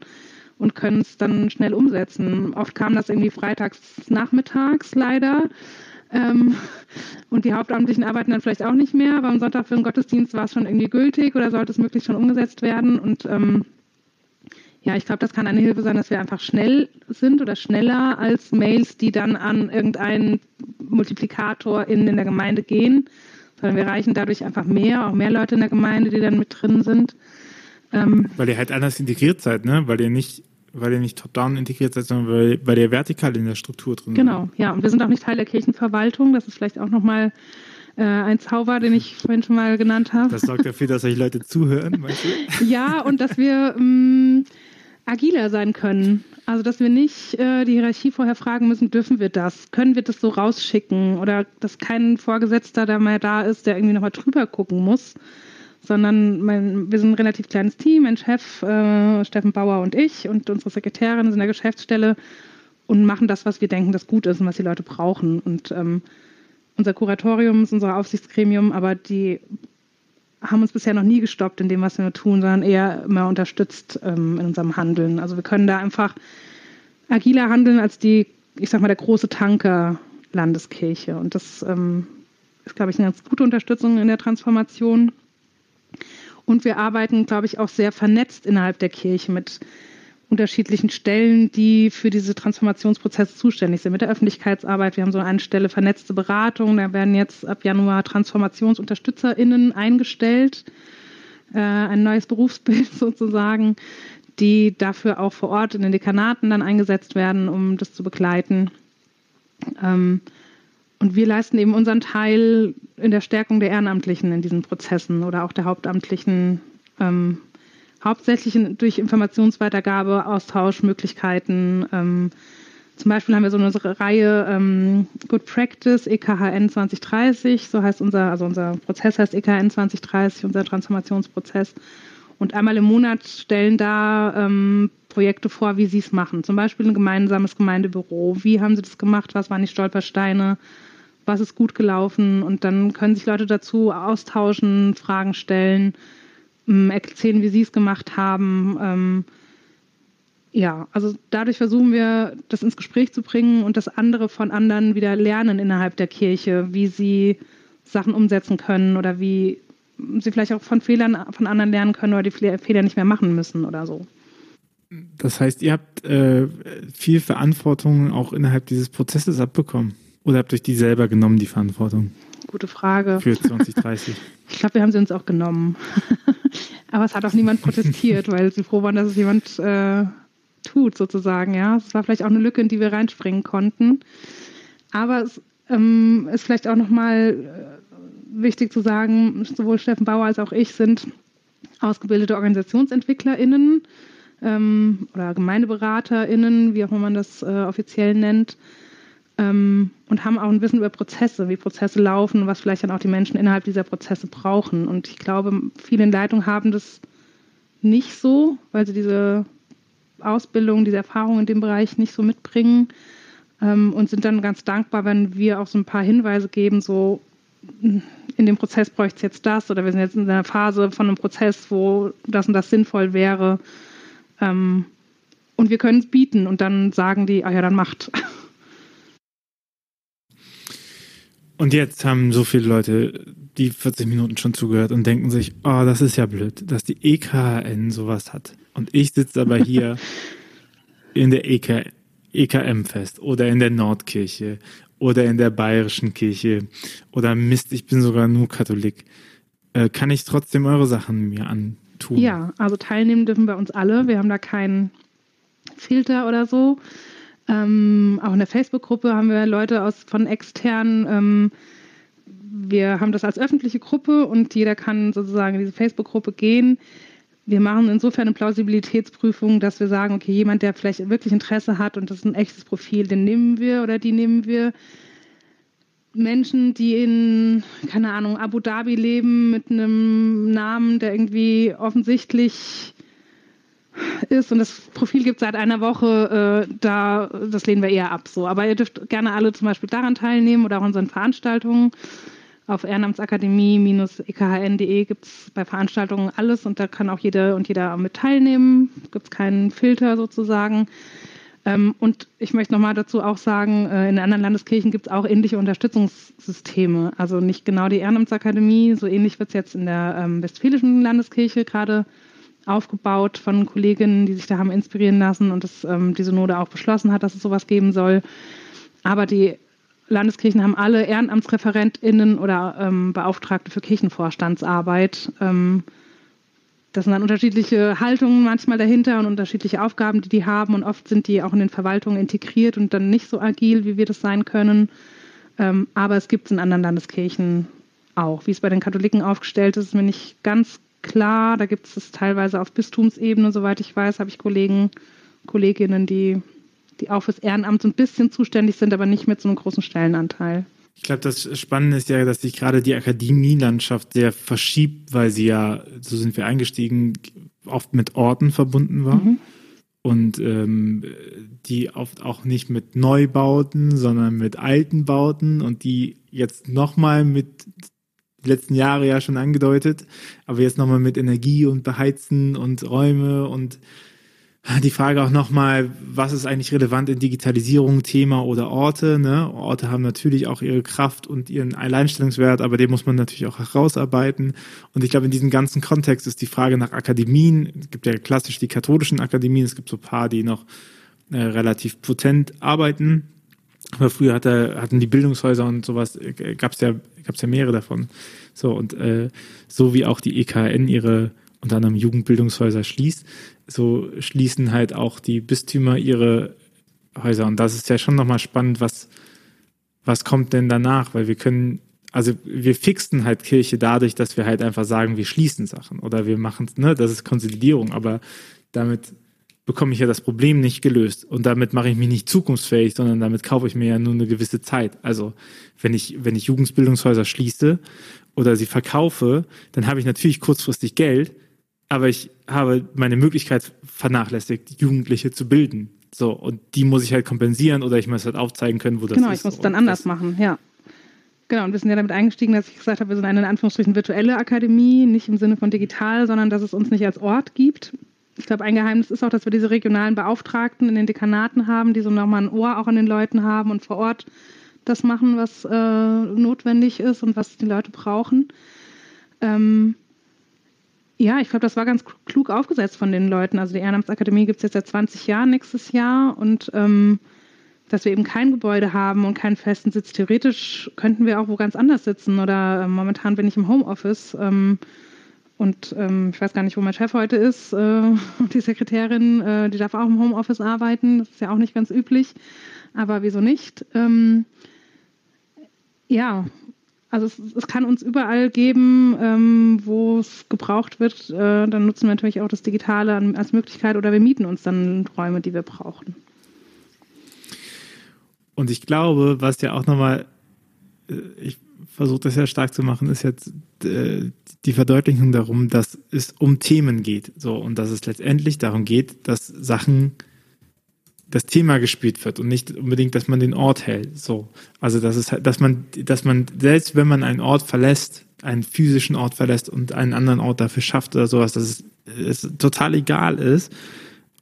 und können es dann schnell umsetzen. Oft kam das irgendwie freitags nachmittags leider. Ähm, und die Hauptamtlichen arbeiten dann vielleicht auch nicht mehr, aber am Sonntag für den Gottesdienst war es schon irgendwie gültig oder sollte es möglichst schon umgesetzt werden. Und ähm, ja, ich glaube, das kann eine Hilfe sein, dass wir einfach schnell sind oder schneller als Mails, die dann an irgendeinen Multiplikator in, in der Gemeinde gehen, sondern wir erreichen dadurch einfach mehr, auch mehr Leute in der Gemeinde, die dann mit drin sind. Ähm, weil ihr halt anders integriert seid, ne? Weil ihr nicht weil ihr nicht top-down integriert seid, sondern weil, weil ihr vertikal in der Struktur drin. Genau, ja. Und wir sind auch nicht Teil der Kirchenverwaltung. Das ist vielleicht auch nochmal äh, ein Zauber, den ich [LAUGHS] vorhin schon mal genannt habe. Das sorgt dafür, dass euch Leute zuhören, meinst du? [LAUGHS] ja, und dass wir ähm, agiler sein können. Also, dass wir nicht äh, die Hierarchie vorher fragen müssen, dürfen wir das? Können wir das so rausschicken? Oder dass kein Vorgesetzter da mehr da ist, der irgendwie nochmal drüber gucken muss sondern mein, wir sind ein relativ kleines Team, mein Chef äh, Steffen Bauer und ich und unsere Sekretärin sind in der Geschäftsstelle und machen das, was wir denken, das gut ist und was die Leute brauchen. Und ähm, unser Kuratorium ist unser Aufsichtsgremium, aber die haben uns bisher noch nie gestoppt in dem, was wir tun, sondern eher immer unterstützt ähm, in unserem Handeln. Also wir können da einfach agiler handeln als die, ich sag mal, der große Tanker Landeskirche. Und das ähm, ist, glaube ich, eine ganz gute Unterstützung in der Transformation. Und wir arbeiten, glaube ich, auch sehr vernetzt innerhalb der Kirche mit unterschiedlichen Stellen, die für diese Transformationsprozesse zuständig sind. Mit der Öffentlichkeitsarbeit. Wir haben so eine Stelle vernetzte Beratung. Da werden jetzt ab Januar TransformationsunterstützerInnen eingestellt. Äh, ein neues Berufsbild [LAUGHS] sozusagen, die dafür auch vor Ort in den Dekanaten dann eingesetzt werden, um das zu begleiten. Ähm, und wir leisten eben unseren Teil in der Stärkung der Ehrenamtlichen in diesen Prozessen oder auch der Hauptamtlichen, ähm, hauptsächlich durch Informationsweitergabe, Austauschmöglichkeiten. Ähm, zum Beispiel haben wir so eine Reihe ähm, Good Practice EKHN 2030, so heißt unser, also unser Prozess heißt EKHN 2030, unser Transformationsprozess. Und einmal im Monat stellen da ähm, Projekte vor, wie sie es machen. Zum Beispiel ein gemeinsames Gemeindebüro. Wie haben sie das gemacht? Was waren die Stolpersteine? Was ist gut gelaufen und dann können sich Leute dazu austauschen, Fragen stellen, ähm, erzählen, wie sie es gemacht haben. Ähm, ja, also dadurch versuchen wir, das ins Gespräch zu bringen und das andere von anderen wieder lernen innerhalb der Kirche, wie sie Sachen umsetzen können oder wie sie vielleicht auch von Fehlern von anderen lernen können oder die Fehler nicht mehr machen müssen oder so. Das heißt, ihr habt äh, viel Verantwortung auch innerhalb dieses Prozesses abbekommen. Oder habt ihr euch die selber genommen, die Verantwortung? Gute Frage. Für 2030. [LAUGHS] ich glaube, wir haben sie uns auch genommen. [LAUGHS] Aber es hat auch niemand protestiert, weil sie froh waren, dass es jemand äh, tut, sozusagen. Ja, es war vielleicht auch eine Lücke, in die wir reinspringen konnten. Aber es ähm, ist vielleicht auch nochmal äh, wichtig zu sagen, sowohl Steffen Bauer als auch ich sind ausgebildete OrganisationsentwicklerInnen ähm, oder GemeindeberaterInnen, wie auch immer man das äh, offiziell nennt ähm, und haben auch ein Wissen über Prozesse, wie Prozesse laufen, was vielleicht dann auch die Menschen innerhalb dieser Prozesse brauchen. Und ich glaube, viele in Leitung haben das nicht so, weil sie diese Ausbildung, diese Erfahrung in dem Bereich nicht so mitbringen ähm, und sind dann ganz dankbar, wenn wir auch so ein paar Hinweise geben, so in dem Prozess bräuchte es jetzt das oder wir sind jetzt in einer Phase von einem Prozess, wo das und das sinnvoll wäre. Ähm, und wir können es bieten und dann sagen die, ah ja, dann macht. Und jetzt haben so viele Leute die 40 Minuten schon zugehört und denken sich, oh, das ist ja blöd, dass die EKN sowas hat. Und ich sitze aber hier [LAUGHS] in der EK, EKM fest oder in der Nordkirche oder in der bayerischen Kirche oder Mist, ich bin sogar nur Katholik. Äh, kann ich trotzdem eure Sachen mir antun? Ja, also teilnehmen dürfen bei uns alle. Wir haben da keinen Filter oder so. Ähm, auch in der Facebook-Gruppe haben wir Leute aus von externen. Ähm, wir haben das als öffentliche Gruppe und jeder kann sozusagen in diese Facebook-Gruppe gehen. Wir machen insofern eine Plausibilitätsprüfung, dass wir sagen, okay, jemand, der vielleicht wirklich Interesse hat und das ist ein echtes Profil, den nehmen wir oder die nehmen wir. Menschen, die in, keine Ahnung, Abu Dhabi leben mit einem Namen, der irgendwie offensichtlich ist und das Profil gibt seit einer Woche, äh, da, das lehnen wir eher ab. So. Aber ihr dürft gerne alle zum Beispiel daran teilnehmen oder auch unseren Veranstaltungen. Auf ehrenamtsakademie-ekhn.de gibt es bei Veranstaltungen alles und da kann auch jede und jeder mit teilnehmen. Gibt es keinen Filter sozusagen. Ähm, und ich möchte nochmal dazu auch sagen, äh, in anderen Landeskirchen gibt es auch ähnliche Unterstützungssysteme. Also nicht genau die Ehrenamtsakademie, so ähnlich wird es jetzt in der ähm, Westfälischen Landeskirche gerade aufgebaut von Kolleginnen, die sich da haben inspirieren lassen und das, ähm, die Synode auch beschlossen hat, dass es sowas geben soll. Aber die Landeskirchen haben alle EhrenamtsreferentInnen oder ähm, Beauftragte für Kirchenvorstandsarbeit. Ähm, das sind dann unterschiedliche Haltungen manchmal dahinter und unterschiedliche Aufgaben, die die haben. Und oft sind die auch in den Verwaltungen integriert und dann nicht so agil, wie wir das sein können. Ähm, aber es gibt es in anderen Landeskirchen auch. Wie es bei den Katholiken aufgestellt ist, ist mir nicht ganz klar. Da gibt es es teilweise auf Bistumsebene, soweit ich weiß, habe ich Kollegen, Kolleginnen, die die auch fürs Ehrenamt so ein bisschen zuständig sind, aber nicht mit so einem großen Stellenanteil. Ich glaube, das Spannende ist ja, dass sich gerade die Akademielandschaft sehr verschiebt, weil sie ja, so sind wir eingestiegen, oft mit Orten verbunden war. Mhm. Und ähm, die oft auch nicht mit Neubauten, sondern mit alten Bauten und die jetzt nochmal mit die letzten Jahre ja schon angedeutet, aber jetzt nochmal mit Energie und Beheizen und Räume und die Frage auch nochmal, was ist eigentlich relevant in Digitalisierung, Thema oder Orte? Ne? Orte haben natürlich auch ihre Kraft und ihren Alleinstellungswert, aber den muss man natürlich auch herausarbeiten. Und ich glaube, in diesem ganzen Kontext ist die Frage nach Akademien, es gibt ja klassisch die katholischen Akademien, es gibt so ein paar, die noch äh, relativ potent arbeiten. Aber früher hatte, hatten die Bildungshäuser und sowas, äh, gab es ja, gab's ja mehrere davon. So, und äh, so wie auch die EKN ihre unter anderem Jugendbildungshäuser schließt, so schließen halt auch die Bistümer ihre Häuser. Und das ist ja schon nochmal spannend, was, was kommt denn danach? Weil wir können, also wir fixen halt Kirche dadurch, dass wir halt einfach sagen, wir schließen Sachen oder wir machen, ne, das ist Konsolidierung, aber damit bekomme ich ja das Problem nicht gelöst und damit mache ich mich nicht zukunftsfähig, sondern damit kaufe ich mir ja nur eine gewisse Zeit. Also wenn ich, wenn ich Jugendbildungshäuser schließe oder sie verkaufe, dann habe ich natürlich kurzfristig Geld, aber ich habe meine Möglichkeit vernachlässigt, Jugendliche zu bilden. So, und die muss ich halt kompensieren oder ich muss halt aufzeigen können, wo das genau, ist. Genau, ich muss es dann anders machen, ja. Genau, und wir sind ja damit eingestiegen, dass ich gesagt habe, wir sind eine in Anführungsstrichen virtuelle Akademie, nicht im Sinne von digital, sondern dass es uns nicht als Ort gibt. Ich glaube, ein Geheimnis ist auch, dass wir diese regionalen Beauftragten in den Dekanaten haben, die so nochmal ein Ohr auch an den Leuten haben und vor Ort das machen, was äh, notwendig ist und was die Leute brauchen. Ähm, ja, ich glaube, das war ganz klug aufgesetzt von den Leuten. Also die Ehrenamtsakademie gibt es jetzt seit 20 Jahren nächstes Jahr und ähm, dass wir eben kein Gebäude haben und keinen festen Sitz. Theoretisch könnten wir auch wo ganz anders sitzen oder äh, momentan bin ich im Homeoffice ähm, und ähm, ich weiß gar nicht, wo mein Chef heute ist. Äh, [LAUGHS] die Sekretärin, äh, die darf auch im Homeoffice arbeiten. Das ist ja auch nicht ganz üblich, aber wieso nicht? Ähm, ja, also es, es, kann uns überall geben, ähm, wo es gebraucht wird. Äh, dann nutzen wir natürlich auch das Digitale als Möglichkeit oder wir mieten uns dann Räume, die wir brauchen. Und ich glaube, was ja auch nochmal, äh, ich versuche das ja stark zu machen, ist jetzt äh, die Verdeutlichung darum, dass es um Themen geht. So, und dass es letztendlich darum geht, dass Sachen das Thema gespielt wird und nicht unbedingt, dass man den Ort hält. So. Also, dass es dass man, dass man, selbst wenn man einen Ort verlässt, einen physischen Ort verlässt und einen anderen Ort dafür schafft oder sowas, dass es, es total egal ist,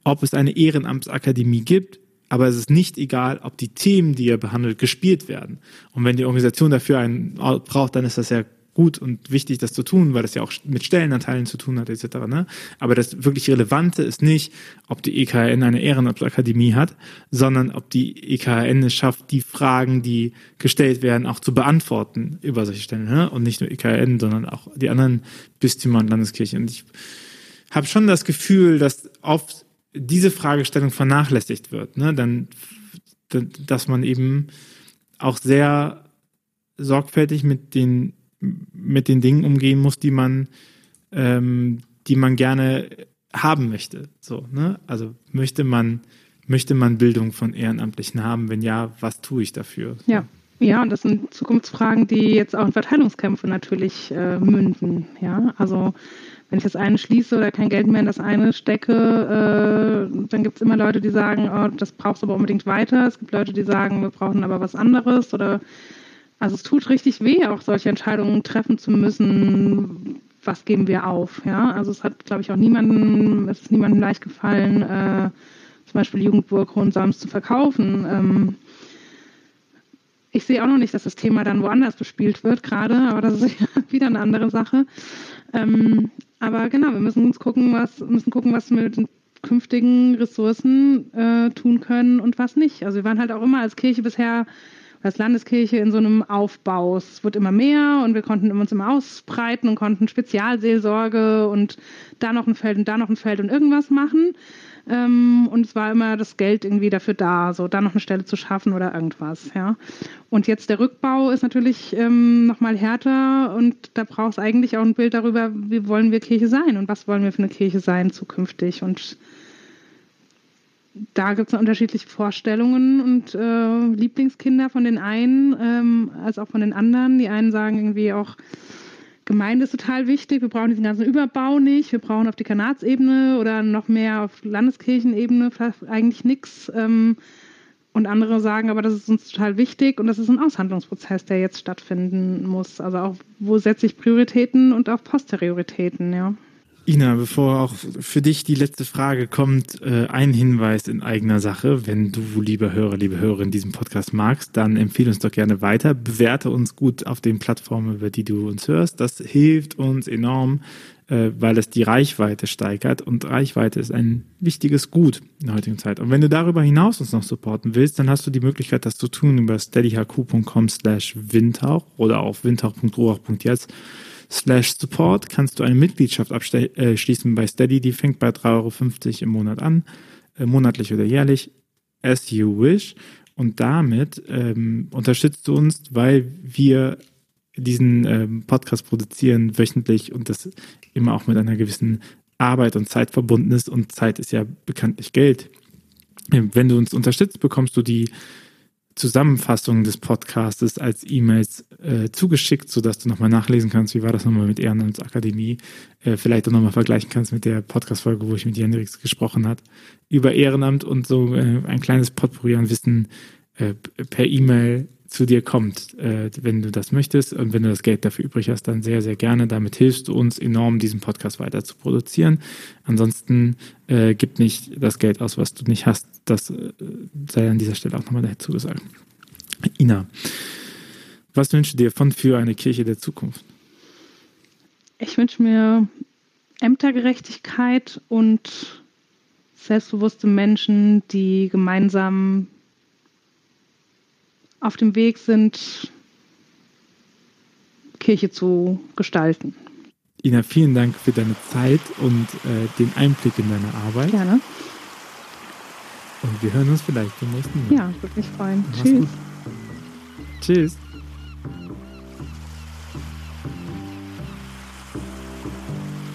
ob es eine Ehrenamtsakademie gibt, aber es ist nicht egal, ob die Themen, die er behandelt, gespielt werden. Und wenn die Organisation dafür einen Ort braucht, dann ist das ja gut und wichtig, das zu tun, weil das ja auch mit Stellenanteilen zu tun hat, etc. Ne? Aber das wirklich Relevante ist nicht, ob die EKN eine Ehrenamtsakademie hat, sondern ob die EKN es schafft, die Fragen, die gestellt werden, auch zu beantworten über solche Stellen. Ne? Und nicht nur EKN, sondern auch die anderen Bistümer und Landeskirchen. Und ich habe schon das Gefühl, dass oft diese Fragestellung vernachlässigt wird. Ne? Dann, dass man eben auch sehr sorgfältig mit den, mit den Dingen umgehen muss, die man, ähm, die man gerne haben möchte. So, ne? Also möchte man, möchte man Bildung von Ehrenamtlichen haben? Wenn ja, was tue ich dafür? Ja. Ja, und das sind Zukunftsfragen, die jetzt auch in Verteilungskämpfe natürlich äh, münden. Ja, also wenn ich das eine schließe oder kein Geld mehr in das eine stecke, äh, dann gibt es immer Leute, die sagen, oh, das brauchst du aber unbedingt weiter. Es gibt Leute, die sagen, wir brauchen aber was anderes oder also es tut richtig weh, auch solche Entscheidungen treffen zu müssen. Was geben wir auf? Ja, also es hat, glaube ich, auch niemanden, es ist niemandem leicht gefallen, äh, zum Beispiel Jugendburg Hohensalms zu verkaufen. Ähm, ich sehe auch noch nicht, dass das Thema dann woanders bespielt wird gerade, aber das ist [LAUGHS] wieder eine andere Sache. Ähm, aber genau, wir müssen uns gucken, was müssen gucken, was wir mit den künftigen Ressourcen äh, tun können und was nicht. Also wir waren halt auch immer als Kirche bisher als Landeskirche in so einem Aufbau. Es wird immer mehr und wir konnten uns immer ausbreiten und konnten Spezialseelsorge und da noch ein Feld und da noch ein Feld und irgendwas machen. Ähm, und es war immer das Geld irgendwie dafür da, so da noch eine Stelle zu schaffen oder irgendwas. Ja. Und jetzt der Rückbau ist natürlich ähm, nochmal härter und da braucht es eigentlich auch ein Bild darüber, wie wollen wir Kirche sein und was wollen wir für eine Kirche sein zukünftig. Und da gibt es unterschiedliche Vorstellungen und äh, Lieblingskinder von den einen ähm, als auch von den anderen. Die einen sagen irgendwie auch, Gemeinde ist total wichtig, wir brauchen diesen ganzen Überbau nicht, wir brauchen auf die Kanatsebene oder noch mehr auf Landeskirchenebene eigentlich nichts. Ähm, und andere sagen aber, das ist uns total wichtig und das ist ein Aushandlungsprozess, der jetzt stattfinden muss. Also auch, wo setze ich Prioritäten und auch Posterioritäten, ja. Ina, bevor auch für dich die letzte Frage kommt, äh, ein Hinweis in eigener Sache. Wenn du, lieber Hörer, liebe Hörerin, diesen Podcast magst, dann empfehle uns doch gerne weiter. Bewerte uns gut auf den Plattformen, über die du uns hörst. Das hilft uns enorm, äh, weil es die Reichweite steigert. Und Reichweite ist ein wichtiges Gut in der heutigen Zeit. Und wenn du darüber hinaus uns noch supporten willst, dann hast du die Möglichkeit, das zu tun über steadyhq.com slash windhauch oder auf windhauch.ruach.jetzt slash support kannst du eine Mitgliedschaft abschließen äh, bei Steady. Die fängt bei 3,50 Euro im Monat an, äh, monatlich oder jährlich, as you wish. Und damit ähm, unterstützt du uns, weil wir diesen ähm, Podcast produzieren wöchentlich und das immer auch mit einer gewissen Arbeit und Zeit verbunden ist. Und Zeit ist ja bekanntlich Geld. Wenn du uns unterstützt, bekommst du die Zusammenfassung des Podcastes als E-Mails äh, zugeschickt, sodass du nochmal nachlesen kannst, wie war das nochmal mit Ehrenamtsakademie, äh, vielleicht auch nochmal vergleichen kannst mit der Podcast-Folge, wo ich mit Jendrix gesprochen hat, über Ehrenamt und so äh, ein kleines Potpourri an Wissen äh, per E-Mail zu dir kommt, äh, wenn du das möchtest und wenn du das Geld dafür übrig hast, dann sehr, sehr gerne. Damit hilfst du uns enorm, diesen Podcast weiter zu produzieren. Ansonsten äh, gib nicht das Geld aus, was du nicht hast. Das äh, sei an dieser Stelle auch nochmal dazu gesagt. Ina, was wünschst du dir von für eine Kirche der Zukunft? Ich wünsche mir Ämtergerechtigkeit und selbstbewusste Menschen, die gemeinsam auf dem Weg sind, Kirche zu gestalten. Ina, vielen Dank für deine Zeit und äh, den Einblick in deine Arbeit. Gerne. Und wir hören uns vielleicht beim nächsten Mal. Ja, würde mich freuen. Mach's Tschüss. Gut. Tschüss.